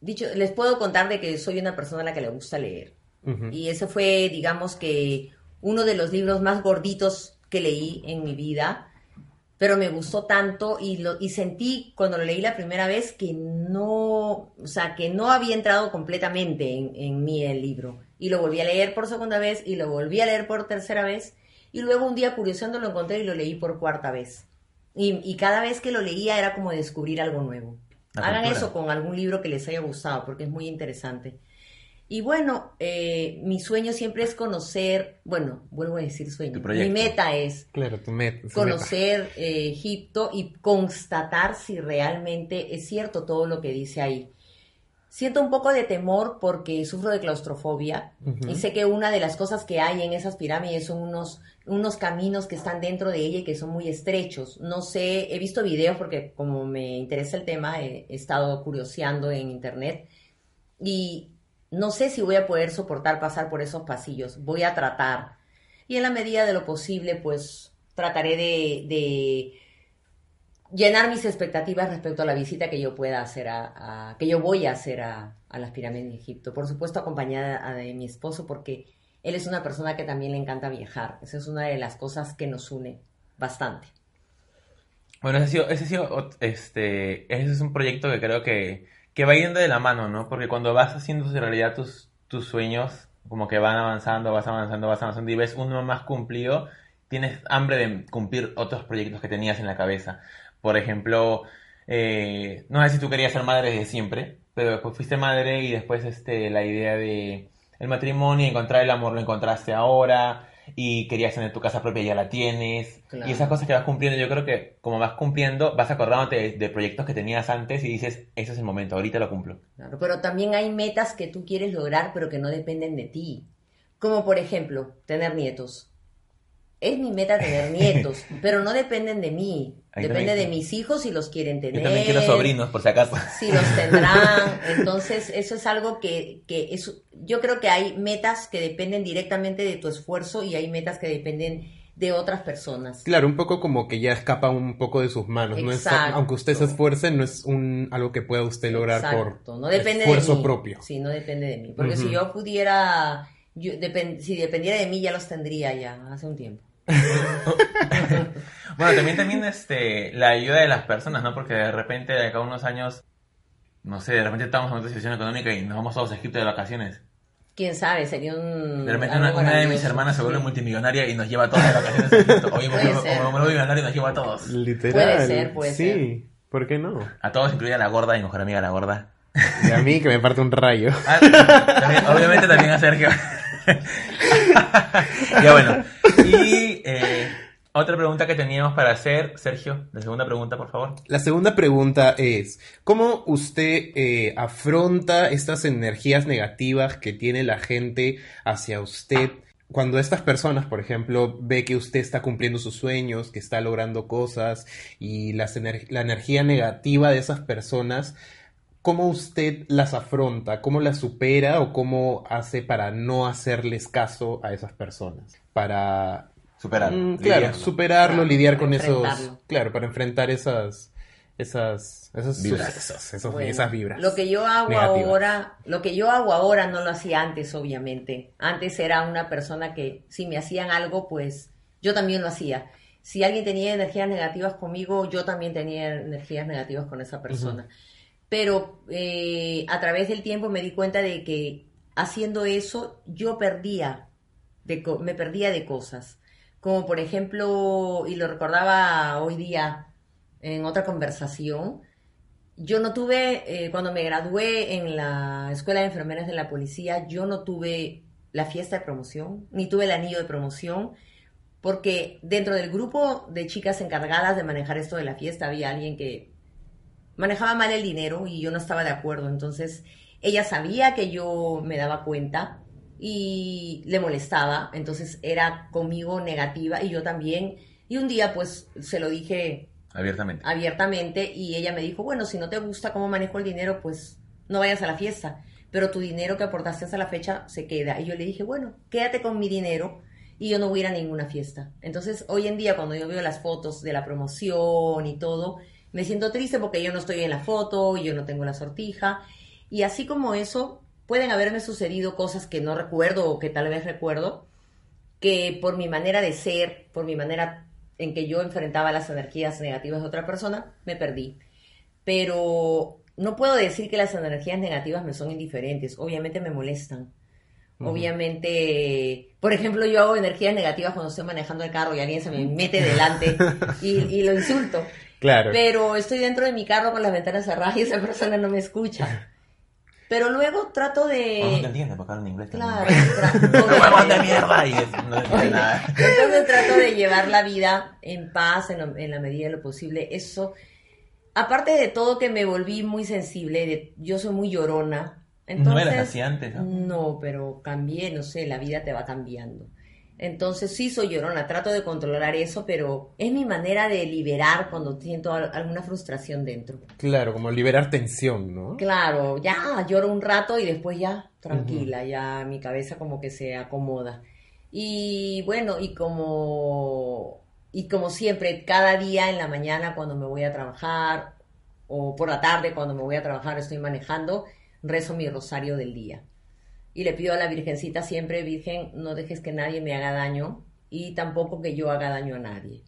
dicho, les puedo contar de que soy una persona a la que le gusta leer. Y ese fue, digamos que, uno de los libros más gorditos que leí en mi vida. Pero me gustó tanto y, lo, y sentí cuando lo leí la primera vez que no, o sea, que no había entrado completamente en, en mí el libro. Y lo volví a leer por segunda vez y lo volví a leer por tercera vez. Y luego un día curioseando lo encontré y lo leí por cuarta vez. Y, y cada vez que lo leía era como descubrir algo nuevo. La Hagan cultura. eso con algún libro que les haya gustado porque es muy interesante. Y bueno, eh, mi sueño siempre es conocer, bueno, vuelvo a decir sueño. Mi meta es Claro, tu met- tu meta. conocer eh, Egipto y constatar si realmente es cierto todo lo que dice ahí. Siento un poco de temor porque sufro de claustrofobia y sé que una de las cosas que hay en esas pirámides son unos, unos caminos que están dentro de ella y que son muy estrechos. No sé, he visto videos porque como me interesa el tema, he, he estado curioseando en internet y no sé si voy a poder soportar pasar por esos pasillos. Voy a tratar. Y en la medida de lo posible, pues trataré de, de llenar mis expectativas respecto a la visita que yo pueda hacer a, que yo voy a hacer a, a las pirámides de Egipto. Por supuesto, acompañada de mi esposo, porque él es una persona que también le encanta viajar. Esa es una de las cosas que nos une bastante. Bueno, ese ha sido, ese ha sido, este, ese es un proyecto que creo que, que va yendo de la mano, ¿no? Porque cuando vas haciendo realidad tus, tus sueños, como que van avanzando, vas avanzando, vas avanzando y ves uno más cumplido, tienes hambre de cumplir otros proyectos que tenías en la cabeza. Por ejemplo, eh, no sé si tú querías ser madre desde siempre, pero después fuiste madre y después este, la idea de el matrimonio, encontrar el amor lo encontraste ahora y querías tener tu casa propia ya la tienes Claro. y esas cosas que vas cumpliendo yo creo que como vas cumpliendo vas acordándote de, de proyectos que tenías antes y dices ese es el momento ahorita lo cumplo Claro, pero también hay metas que tú quieres lograr, pero que no dependen de ti. Como por ejemplo, tener nietos. Es mi meta tener nietos, pero no dependen de mí. Depende también- de mis hijos si los quieren tener. Yo también quiero sobrinos, por si acaso. Si los tendrán. Entonces, eso es algo que, que es, yo creo que hay metas que dependen directamente de tu esfuerzo y hay metas que dependen de otras personas. Claro, un poco como que ya escapa un poco de sus manos. No es, Exacto. aunque usted se esfuerce, no es un algo que pueda usted lograr Exacto, por no depende esfuerzo de mí. propio. Sí, no depende de mí. Porque si yo pudiera, yo depen- si dependiera de mí ya los tendría ya hace un tiempo. Bueno, también, también este, la ayuda de las personas, ¿no? Porque de repente, de acá a unos años, no sé, de repente estamos en otra situación económica y nos vamos todos a Egipto de vacaciones. Quién sabe, sería un. De repente una, una de mis hermanas se vuelve multimillonaria y nos lleva a todos de vacaciones a Egipto. Oye, me vuelvo- millonario y nos lleva a todos. Literal. Puede ser, puede sí, ser. ¿por qué no? A todos, incluida la gorda, mi mejor amiga la gorda. Y a mí que me parte un rayo. Ah, también- obviamente también a Sergio. ya bueno. Y otra pregunta que teníamos para hacer, Sergio, la segunda pregunta, por favor. La segunda pregunta es, ¿cómo usted eh, afronta estas energías negativas que tiene la gente hacia usted? Cuando estas personas, por ejemplo, ve que usted está cumpliendo sus sueños, que está logrando cosas y las ener- la energía negativa de esas personas, ¿cómo usted las afronta? ¿Cómo las supera o cómo hace para no hacerles caso a esas personas? Para Superar. Mm, claro, lidiarlo. superarlo, Claro, lidiar con esos, claro, para enfrentar esas, esas, esos Vibras. sucesos, esos- Bueno, esas vibras. Lo que yo hago negativas. ahora, lo que yo hago ahora no lo hacía antes, obviamente. Antes era una persona que si me hacían algo, pues yo también lo hacía. Si alguien tenía energías negativas conmigo, yo también tenía energías negativas con esa persona. Pero eh, a través del tiempo me di cuenta de que haciendo eso yo perdía, de, co- me perdía de cosas. Como por ejemplo, y lo recordaba hoy día en otra conversación, yo no tuve, eh, cuando me gradué en la Escuela de Enfermeras de la Policía, yo no tuve la fiesta de promoción, ni tuve el anillo de promoción, porque dentro del grupo de chicas encargadas de manejar esto de la fiesta había alguien que manejaba mal el dinero y yo no estaba de acuerdo. Entonces, ella sabía que yo me daba cuenta y le molestaba, entonces era conmigo negativa y yo también. Y un día pues se lo dije Abiertamente. abiertamente y ella me dijo, bueno, si no te gusta cómo manejo el dinero, pues no vayas a la fiesta, pero tu dinero que aportaste hasta la fecha se queda. Y yo le dije, bueno, quédate con mi dinero y yo no voy a ir a ninguna fiesta. Entonces, hoy en día cuando yo veo las fotos de la promoción y todo, me siento triste porque yo no estoy en la foto y yo no tengo la sortija. Y así como eso, pueden haberme sucedido cosas que no recuerdo o que tal vez recuerdo, que por mi manera de ser, por mi manera en que yo enfrentaba las energías negativas de otra persona, me perdí. Pero no puedo decir que las energías negativas me son indiferentes, obviamente me molestan. Obviamente, por ejemplo, yo hago energías negativas cuando estoy manejando el carro y alguien se me mete delante y, y lo insulto. Claro. Pero estoy dentro de mi carro con las ventanas cerradas y esa persona no me escucha. Pero luego trato de... No, no te entiende porque hablan inglés. Claro, trato ¡Huevón de de- mierda! Y no nada. Entonces trato de llevar la vida en paz en, lo- en la medida de lo posible. Eso, aparte de todo que me volví muy sensible, de- yo soy muy llorona. Entonces, No eras así antes, ¿no? No, pero cambié, no sé, la vida te va cambiando. Entonces sí soy llorona, trato de controlar eso, pero es mi manera de liberar cuando siento al- alguna frustración dentro. Claro, como liberar tensión, ¿no? Claro, ya lloro un rato y después ya tranquila, ya mi cabeza como que se acomoda. Y bueno, y como y como siempre, cada día en la mañana cuando me voy a trabajar o por la tarde cuando me voy a trabajar, estoy manejando, rezo mi rosario del día. Y le pido a la Virgencita siempre, Virgen, no dejes que nadie me haga daño y tampoco que yo haga daño a nadie.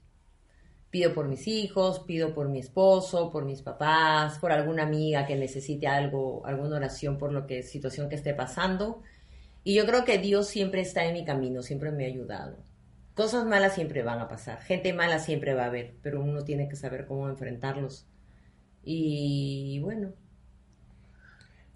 Pido por mis hijos, pido por mi esposo, por mis papás, por alguna amiga que necesite algo, alguna oración por lo que situación que esté pasando. Y yo creo que Dios siempre está en mi camino, siempre me ha ayudado. Cosas malas siempre van a pasar, gente mala siempre va a haber, pero uno tiene que saber cómo enfrentarlos. Y bueno,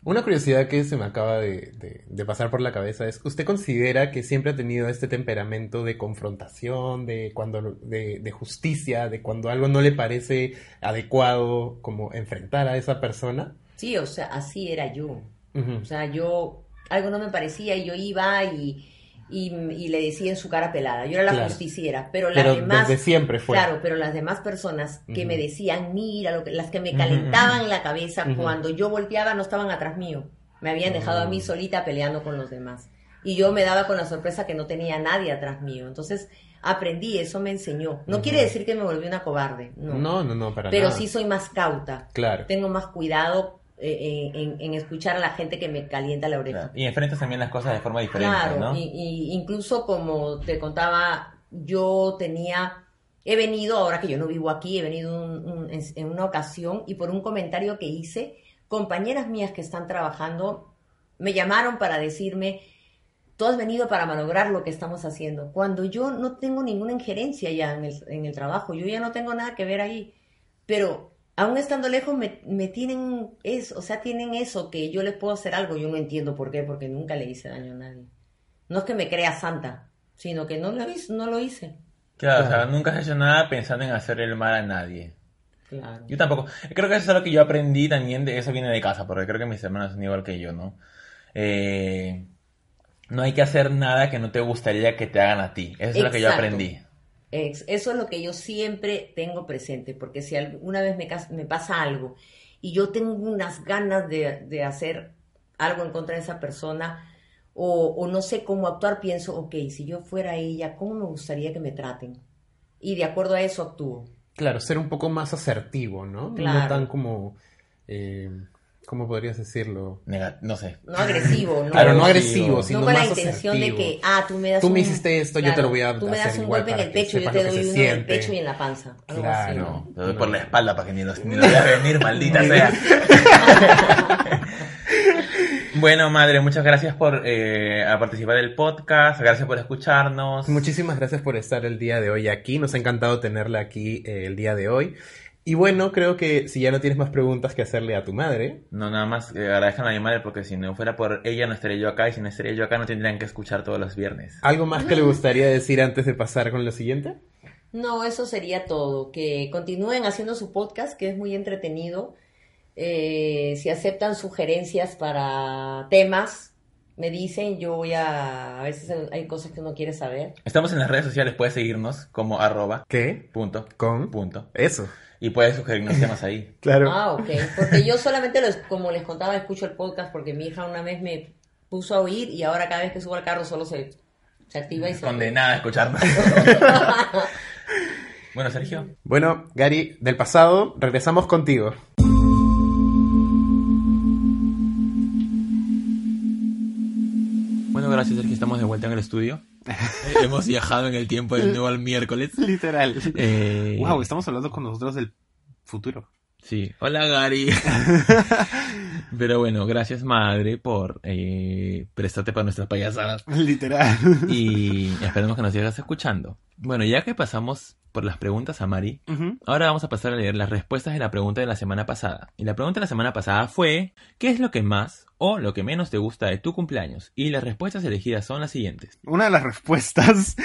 Una curiosidad que se me acaba de, de- de pasar por la cabeza es, ¿usted considera que siempre ha tenido este temperamento de confrontación, de cuando de, de justicia, de cuando algo no le parece adecuado, como enfrentar a esa persona? sí, o sea, así era yo. O sea, yo, algo no me parecía y yo iba y, y, y le decía en su cara pelada. Yo era la Claro. justiciera, pero las Pero demás... desde siempre fue. Claro, pero las demás personas que me decían, mira, lo que, las que me calentaban la cabeza cuando yo volteaba no estaban atrás mío. Me habían dejado a mí Mm. solita peleando con los demás. Y yo me daba con la sorpresa que no tenía a nadie atrás mío. Entonces aprendí, eso me enseñó. No quiere decir que me volví una cobarde, no. No, no, no, para pero nada. sí soy más cauta. Claro. Tengo más cuidado eh, en, en- escuchar a la gente que me calienta la oreja. Claro. Y enfrentas también las cosas de forma diferente, Claro, ¿no? y, y incluso como te contaba, yo tenía, he venido, ahora que yo no vivo aquí, he venido un- un- en, en una ocasión y por un comentario que hice, compañeras mías que están trabajando me llamaron para decirme, tú has venido para malograr lo que estamos haciendo, cuando yo no tengo ninguna injerencia ya en el, en el trabajo, yo ya no tengo nada que ver ahí, pero aún estando lejos me, me tienen eso, o sea, tienen eso que yo les puedo hacer algo, yo no entiendo por qué, porque nunca le hice daño a nadie. No es que me crea santa, sino que no lo hice. No lo hice. Claro, o sea, nunca has hecho nada pensando en hacer el mal a nadie. Claro. Yo tampoco. Creo que eso es algo que yo aprendí también, de eso viene de casa, porque creo que mis hermanos son igual que yo, ¿no? Eh, no hay que hacer nada que no te gustaría que te hagan a ti. Eso es lo que yo aprendí. Ex- Eso es lo que yo siempre tengo presente, porque si alguna vez me, pasa algo y yo tengo unas ganas de, de hacer algo en contra de esa persona o, o no sé cómo actuar, pienso, ok, si yo fuera ella, ¿cómo me gustaría que me traten? Y de acuerdo a eso actúo. Claro, ser un poco más asertivo, ¿no? No tan como... eh, ¿Cómo podrías decirlo? Nega- no sé. No agresivo, ¿no? Claro, no agresivo, agresivo, No sino con la más intención asertivo. de que, ah, tú me das Tú me hiciste esto, yo te lo voy a Tú me das un golpe en el pecho, yo te lo doy uno en el pecho y en la panza. Algo Claro. así, No, ¿no? te doy por la espalda para que ni, los, ni lo veas venir, maldita sea. bueno, madre, muchas gracias por eh, a participar del podcast, gracias por escucharnos. Muchísimas gracias por estar el día de hoy aquí. Nos ha encantado tenerla aquí eh, el día de hoy. Y bueno, creo que si ya no tienes más preguntas que hacerle a tu madre, No, nada más eh, agradezcan a mi madre porque si no fuera por ella no estaría yo acá y si no estaría yo acá no tendrían que escuchar todos los viernes. ¿algo más que le gustaría decir antes de pasar con lo siguiente? No, eso sería todo. Que continúen haciendo su podcast, que es muy entretenido. Eh, si aceptan sugerencias para temas, me dicen, yo voy a... A veces hay cosas que uno quiere saber. Estamos en las redes sociales, puedes seguirnos como arroba ¿Qué? punto ¿Con? punto Eso. Y puedes sugerirnos temas ahí. Claro. Ah, ok. Porque yo solamente, los, como les contaba, escucho el podcast porque mi hija una vez me puso a oír y ahora cada vez que subo al carro solo se, se activa y se... Condenada a escucharnos. bueno, Sergio. Bueno, Gary, del pasado, regresamos contigo. Bueno, gracias Sergio, estamos de vuelta en el estudio. Eh, Hemos viajado en el tiempo de nuevo al miércoles. Literal. Eh, Wow, estamos hablando con nosotros del futuro. Sí, hola Gary. Pero bueno, gracias madre por eh, prestarte para nuestras payasadas. Literal. Y esperemos que nos sigas escuchando. Bueno, ya que pasamos por las preguntas a Mari, ahora vamos a pasar a leer las respuestas de la pregunta de la semana pasada. Y la pregunta de la semana pasada fue, ¿qué es lo que más o lo que menos te gusta de tu cumpleaños? Y las respuestas elegidas son las siguientes. Una de las respuestas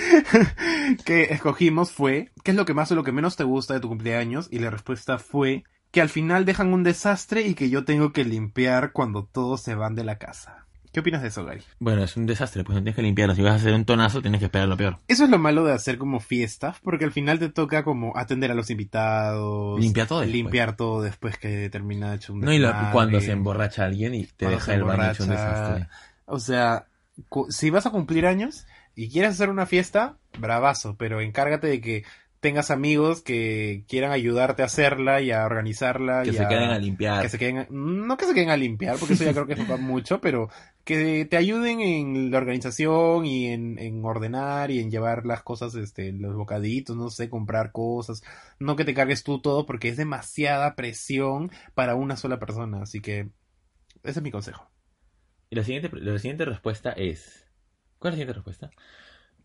que escogimos fue, ¿qué es lo que más o lo que menos te gusta de tu cumpleaños? Y la respuesta fue que al final dejan un desastre y que yo tengo que limpiar cuando todos se van de la casa. ¿Qué opinas de eso, Gary? Bueno, es un desastre, pues no tienes que limpiarlo. Si vas a hacer un tonazo, tienes que esperar lo peor. Eso es lo malo de hacer como fiestas, porque al final te toca como atender a los invitados. Limpiar todo después. Limpiar todo después que termina hecho un No, y lo- cuando se emborracha alguien y te Cuando deja el baño hecho un desastre. O sea, si vas a cumplir años y quieres hacer una fiesta, bravazo, pero encárgate de que tengas amigos que quieran ayudarte a hacerla y a organizarla. Que y se a- queden a limpiar. que se queden no que se queden a limpiar, porque eso ya creo que es mucho, pero que te ayuden en la organización y en, en ordenar y en llevar las cosas, este, los bocaditos, no sé, comprar cosas, no que te cargues tú todo porque es demasiada presión para una sola persona, así que ese es mi consejo. Y la siguiente, la siguiente respuesta es... ¿Cuál es la siguiente respuesta?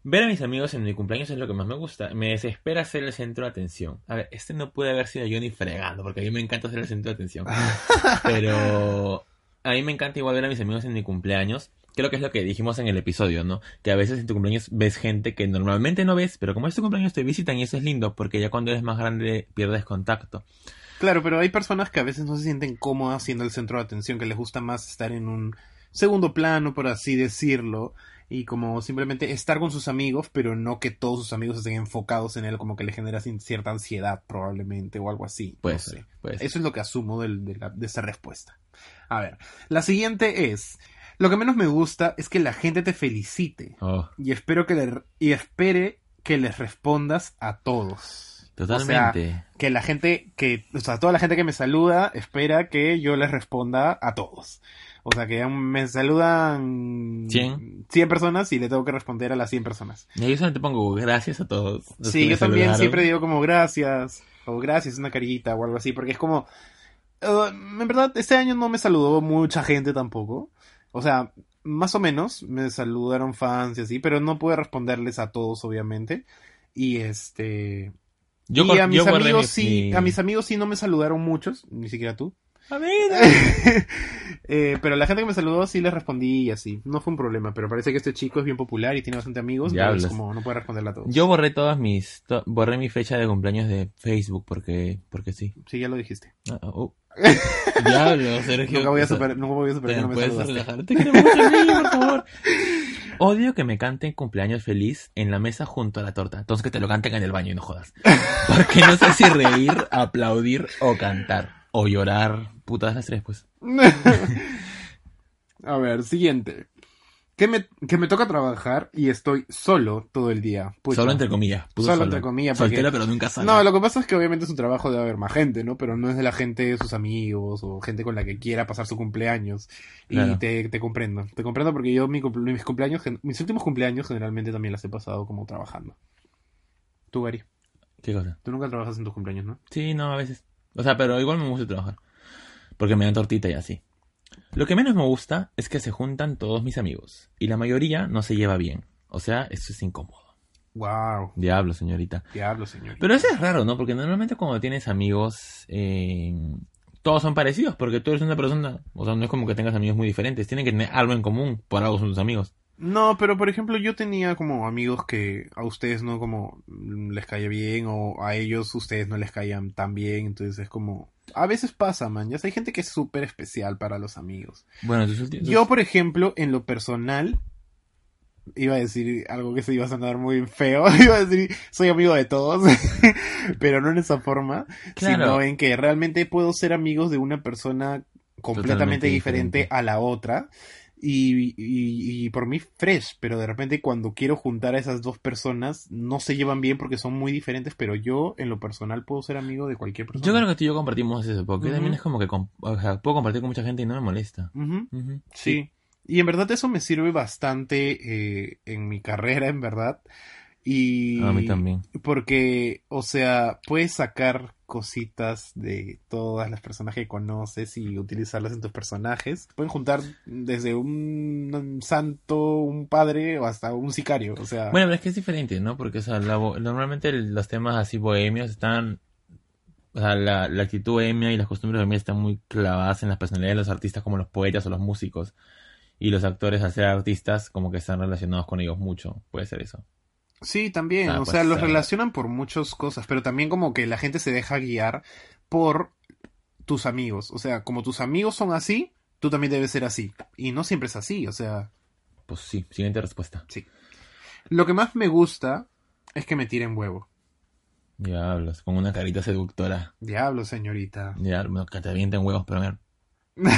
Ver a mis amigos en mi cumpleaños es lo que más me gusta. Me desespera ser el centro de atención. A ver, este no puede haber sido yo ni fregando, porque a mí me encanta ser el centro de atención. Pero a mí me encanta igual ver a mis amigos en mi cumpleaños. Creo que es lo que dijimos en el episodio, ¿no? Que a veces en tu cumpleaños ves gente que normalmente no ves, pero como es tu cumpleaños te visitan y eso es lindo, porque ya cuando eres más grande pierdes contacto. Claro, pero hay personas que a veces no se sienten cómodas siendo el centro de atención, que les gusta más estar en un segundo plano, por así decirlo. Y como simplemente estar con sus amigos, pero no que todos sus amigos estén enfocados en él, como que le genera cierta ansiedad probablemente o algo así. Puede no ser, sé. puede ser. Eso es lo que asumo del- de, la- de esa respuesta. A ver, la siguiente es, lo que menos me gusta es que la gente te felicite Oh, y espero que le, y espere que les respondas a todos. totalmente. Que la gente que, o sea, toda la gente que me saluda espera que yo les responda a todos. O sea, que me saludan ¿Cien? 100 personas y le tengo que responder a las 100 personas. Y yo solamente pongo gracias a todos. Sí, yo también saludaron. siempre digo como gracias, o gracias, una carita o algo así, porque es como... eh, en verdad, este año no me saludó mucha gente tampoco. O sea, más o menos me saludaron fans y así, pero no pude responderles a todos, obviamente. Y este... Yo, y a mis amigos mi- sí, mi- a mis amigos sí no me saludaron muchos, ni siquiera tú. Amiga. Eh, pero la gente que me saludó sí les respondí y así. No fue un problema, pero parece que este chico es bien popular y tiene bastante amigos, Diablos. entonces como no puede responderle a todos. Yo borré todas mis... to- borré mi fecha de cumpleaños de Facebook porque... Porque sí. Sí, ya lo dijiste. Ah, oh. Diablo, Sergio. Nunca voy a o sea, superar, nunca voy a superar que no me ¿Puedes saludaste. relajar? Te quiero mucho, amigo, por favor. Odio que me canten cumpleaños feliz en la mesa junto a la torta. Entonces que te lo canten en el baño y no jodas. Porque no sé si reír, aplaudir o cantar. O llorar. Putas las tres, pues. A ver, siguiente. Que me, que me toca trabajar y estoy solo todo el día. Pucha. Solo entre comillas. Solo entre comillas, porque- Soltera, pero nunca sale. No, lo que pasa es que obviamente es un trabajo de haber más gente, ¿no? Pero no es de la gente de sus amigos o gente con la que quiera pasar su cumpleaños. Y te, te comprendo. Te comprendo porque yo mi mis cumpleaños, mis últimos cumpleaños generalmente también las he pasado como trabajando. Tú, Gary, ¿Qué cosa? tú nunca trabajas en tus cumpleaños, ¿no? Sí, no, a veces. O sea, pero igual me gusta trabajar. Porque me dan tortita y así. Lo que menos me gusta es que se juntan todos mis amigos. Y la mayoría no se lleva bien. O sea, esto es incómodo. Wow, Diablo, señorita. diablo, señor. Pero eso es raro, ¿no? Porque normalmente cuando tienes amigos, eh, todos son parecidos, porque tú eres una persona, o sea, no es como que tengas amigos muy diferentes, tienen que tener algo en común, por algo son tus amigos. No, pero por ejemplo, yo tenía como amigos que a ustedes no como les caía bien o a ellos ustedes no les caían tan bien, entonces es como a veces pasa, man, ya sé, hay gente que es súper especial para los amigos. Bueno, tus últimos... Yo, por ejemplo, en lo personal iba a decir algo que se iba a sonar muy feo, iba a decir soy amigo de todos, pero no en esa forma, Claro. sino en que realmente puedo ser amigos de una persona completamente diferente. a la otra. Y, y, y por mí fresh, pero de repente cuando quiero juntar a esas dos personas no se llevan bien porque son muy diferentes, pero yo en lo personal puedo ser amigo de cualquier persona. Yo creo que tú y yo compartimos eso, porque también es como que com- o sea, puedo compartir con mucha gente y no me molesta. Sí. Y en verdad eso me sirve bastante eh, en mi carrera, en verdad. Y A mí también. porque, o sea, puedes sacar cositas de todas las personas que conoces y utilizarlas en tus personajes. Pueden juntar desde un, un santo, un padre o hasta un sicario. O sea, Bueno, pero es que es diferente, ¿no? Porque, o sea, la normalmente los temas así bohemios están... O sea, la, la actitud bohemia y las costumbres bohemias están muy clavadas en las personalidades de los artistas como los poetas o los músicos. Y los actores, al ser artistas, como que están relacionados con ellos mucho. Puede ser eso. Sí, también. Ah, o pues, sea, los relacionan por muchas cosas, pero también como que la gente se deja guiar por tus amigos. O sea, como tus amigos son así, tú también debes ser así. Y no siempre es así. O sea, Pues sí, siguiente respuesta. lo que más me gusta es que me tiren huevo. Diablos, con una carita seductora. Diablo, señorita. Diablo, que te avienten huevos, pero Mi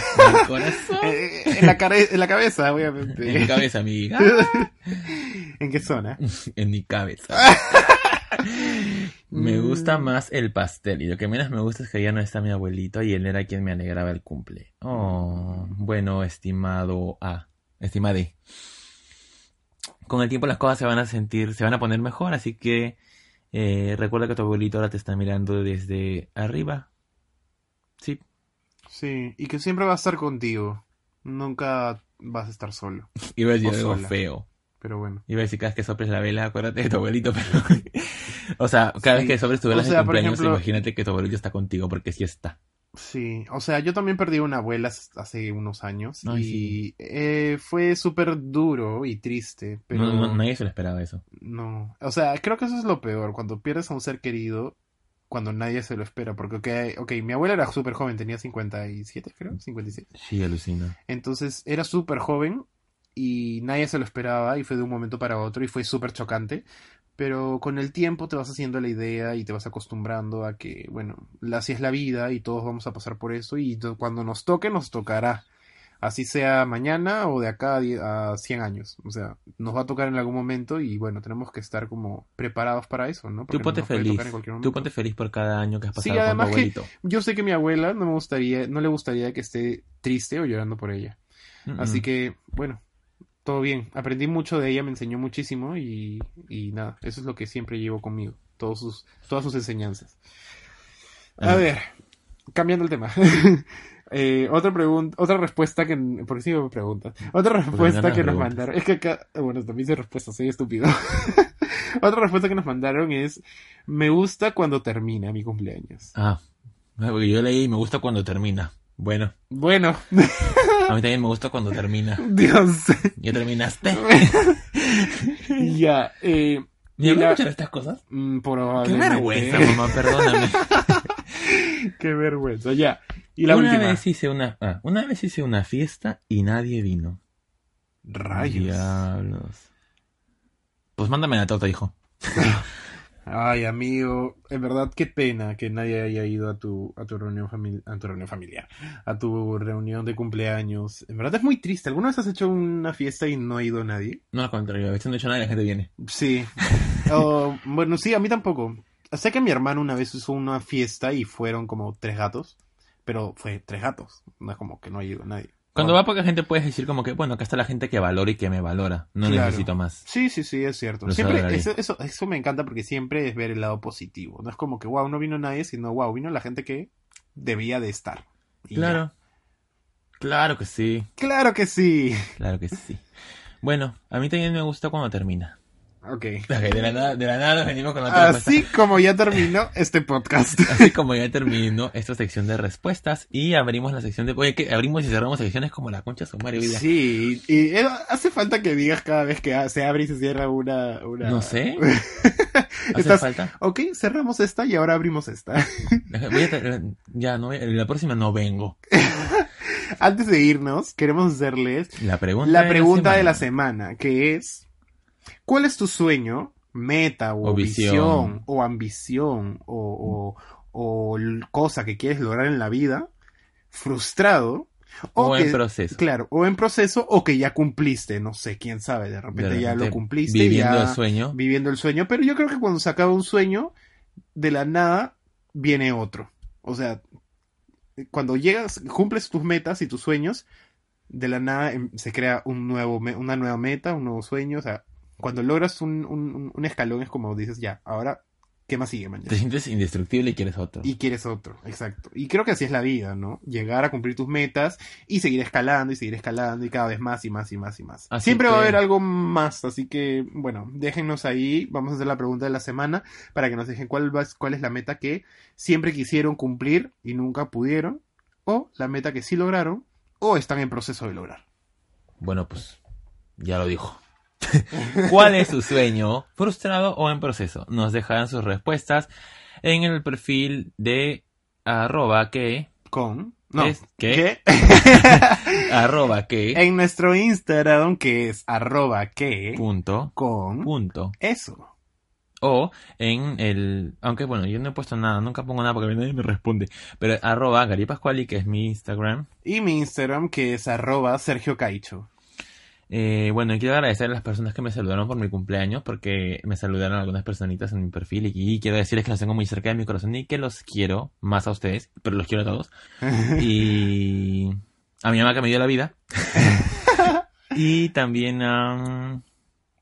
corazón. Eh, en, la en la cabeza, En mi obviamente. cabeza, amiga. ¿En qué zona? En mi cabeza. Me gusta más el pastel y lo que menos me gusta es que ya no está mi abuelito y él era quien me alegraba el cumple. Oh, bueno, estimado A, estimade. Con el tiempo las cosas se van a sentir, se van a poner mejor, así que eh, recuerda que tu abuelito ahora te está mirando desde arriba. Sí, y que siempre va a estar contigo. Nunca vas a estar solo. iba a decir algo sola. feo. Pero bueno. Iba a decir cada vez que soples la vela, acuérdate de tu abuelito, pero... o sea, cada Sí. vez que soples tu vela O de sea, por cumpleaños, ejemplo- imagínate que tu abuelito está contigo, porque sí está. Sí, o sea, yo también perdí una abuela hace unos años Ay, y sí. eh, fue súper duro y triste, pero No, no- nadie se lo esperaba eso. no. O sea, creo que eso es lo peor, cuando pierdes a un ser querido, cuando nadie se lo espera, porque, ok, mi abuela era súper joven, tenía 57, creo, 57. Sí, alucina. Entonces era súper joven y nadie se lo esperaba y fue de un momento para otro y fue súper chocante. Pero con el tiempo te vas haciendo la idea y te vas acostumbrando a que, bueno, así es la vida y todos vamos a pasar por eso y cuando nos toque, nos tocará. Así sea mañana o de acá a 100 años. O sea, nos va a tocar en algún momento y bueno, tenemos que estar como preparados para eso, ¿no? Porque tú ponte feliz. Tú ponte feliz por cada año que has pasado con tu abuelito. yo sé que mi abuela no me gustaría, no le gustaría que esté triste o llorando por ella. Así que, bueno, todo bien. Aprendí mucho de ella, me enseñó muchísimo y, y nada, eso es lo que siempre llevo conmigo, todos sus, todas sus enseñanzas. A ver, cambiando el tema. eh, otra pregunta, otra respuesta que, porque sí me preguntas, otra respuesta que nos mandaron, es que acá, bueno, también hice respuesta, soy estúpido. otra respuesta que nos mandaron es, me gusta cuando termina mi cumpleaños. Ah, porque yo leí, me gusta cuando termina. Bueno. Bueno. A mí también me gusta cuando termina. Dios. ¿Ya terminaste? ya. Eh, ¿Y la... escuchar estas cosas? Mm, Qué vergüenza, mamá, perdóname. Qué vergüenza, ya. Y la una vez hice una, ah, una vez hice una fiesta y nadie vino. Rayos. Diablos. Pues mándame la torta, hijo. Ay, amigo, en verdad qué pena que nadie haya ido a tu, a tu reunión familiar, a tu reunión familiar, a tu reunión de cumpleaños. En verdad es muy triste. ¿Alguna vez has hecho una fiesta y no ha ido nadie? No, al contrario, a veces no he hecho nada y la gente viene. Sí. bueno, sí, a mí tampoco. Sé que mi hermano una vez hizo una fiesta y fueron como tres gatos, pero fue tres gatos. No es como que no ha ido nadie. Cuando va poca gente puedes decir como que, bueno, acá está la gente que valora y que me valora. No necesito más. Sí, sí, sí, es cierto. siempre, eso, eso, eso, me encanta porque siempre es ver el lado positivo. No es como que, wow, no vino nadie, sino, wow, vino la gente que debía de estar. claro. Claro que sí. Claro que sí. Claro que sí. Bueno, a mí también me gusta cuando termina. Ok. de, la nada, de la nada venimos con otra Así como ya terminó este podcast. Así como ya terminó esta sección de respuestas y abrimos la sección de... Oye, que abrimos y cerramos secciones como la concha sumaria. Sí, y, hace falta que digas cada vez que se abre y se cierra una... una... No sé. ¿Hace falta? Ok, cerramos esta y ahora abrimos esta. ya, no, la próxima no vengo. Antes de irnos, queremos hacerles la pregunta, la pregunta de la semana, que es... ¿Cuál es tu sueño, meta o, visión. o ambición o, cosa que quieres lograr en la vida frustrado? O, en proceso. Claro, o en proceso o que ya cumpliste, no sé, quién sabe, de repente, ya lo cumpliste. Viviendo el sueño. Viviendo el sueño, pero yo creo que cuando se acaba un sueño, de la nada viene otro. O sea, cuando llegas, cumples tus metas y tus sueños, de la nada em, se crea un nuevo, una nueva meta, un nuevo sueño, o sea, cuando logras un, un, un, escalón es como dices, ya, ahora, ¿qué más sigue mañana? Te sientes indestructible y quieres otro. Y quieres otro, exacto. Y creo que así es la vida, ¿no? Llegar a cumplir tus metas y seguir escalando y seguir escalando y cada vez más y más y más y más. Siempre va a haber algo más, así que, bueno, déjenos ahí, vamos a hacer la pregunta de la semana para que nos dejen cuál, va, cuál es la meta que siempre quisieron cumplir y nunca pudieron, o la meta que sí lograron, o están en proceso de lograr. Bueno, pues ya lo dijo. ¿Cuál es su sueño? ¿Frustrado o en proceso? Nos dejarán sus respuestas en el perfil de arroba que... Con... No, ¿qué? arroba que... En nuestro Instagram que es arroba que... Punto. Con... Punto. Eso. O en el... Aunque bueno, yo no he puesto nada, nunca pongo nada porque nadie me responde. Pero arroba Gary Pascuali, que es mi Instagram. Y mi Instagram que es arroba Sergio Caicho. Eh, bueno, quiero agradecer a las personas que me saludaron por mi cumpleaños, porque me saludaron algunas personitas en mi perfil y, quiero decirles que los tengo muy cerca de mi corazón y que los quiero más a ustedes, pero los quiero a todos. y a mi mamá que me dio la vida. y también a,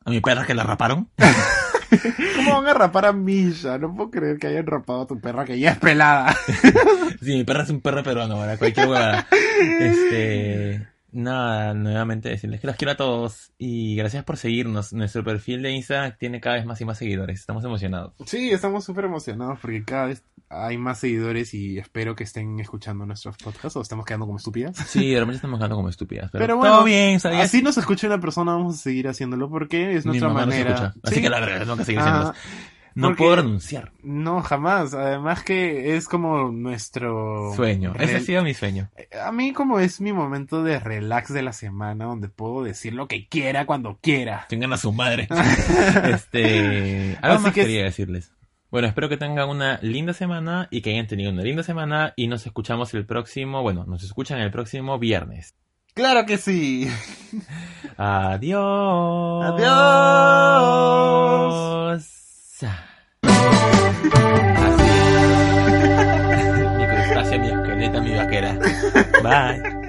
a mi perra que la raparon. ¿Cómo van a rapar a Misha? No puedo creer que hayan rapado a tu perra que ya es pelada. sí, mi perra es un perro peruano, ahora cualquier huevada. Este nada, nuevamente decirles que los quiero a todos y gracias por seguirnos. Nuestro perfil de Instagram tiene cada vez más y más seguidores. Estamos emocionados. Sí, estamos súper emocionados porque cada vez hay más seguidores y espero que estén escuchando nuestros podcasts o estamos quedando como estúpidas. Sí, realmente estamos quedando como estúpidas. Pero, bueno, todo bien, Así nos escucha una persona, vamos a seguir haciéndolo porque es nuestra manera. Así que la verdad, tengo que seguir haciendo. No puedo renunciar. No, jamás. Además que es como nuestro... Sueño. Ese ha sido mi sueño. a mí como es mi momento de relax de la semana, donde puedo decir lo que quiera cuando quiera. Tengan a su madre. este, algo Así más que- quería decirles. Bueno, espero que tengan una linda semana y que hayan tenido una linda semana y nos escuchamos el próximo, bueno, nos escuchan el próximo viernes. Claro que sí. Adiós. Adiós. Así mi crustácea, mi esqueleta, mi vaquera. Bye.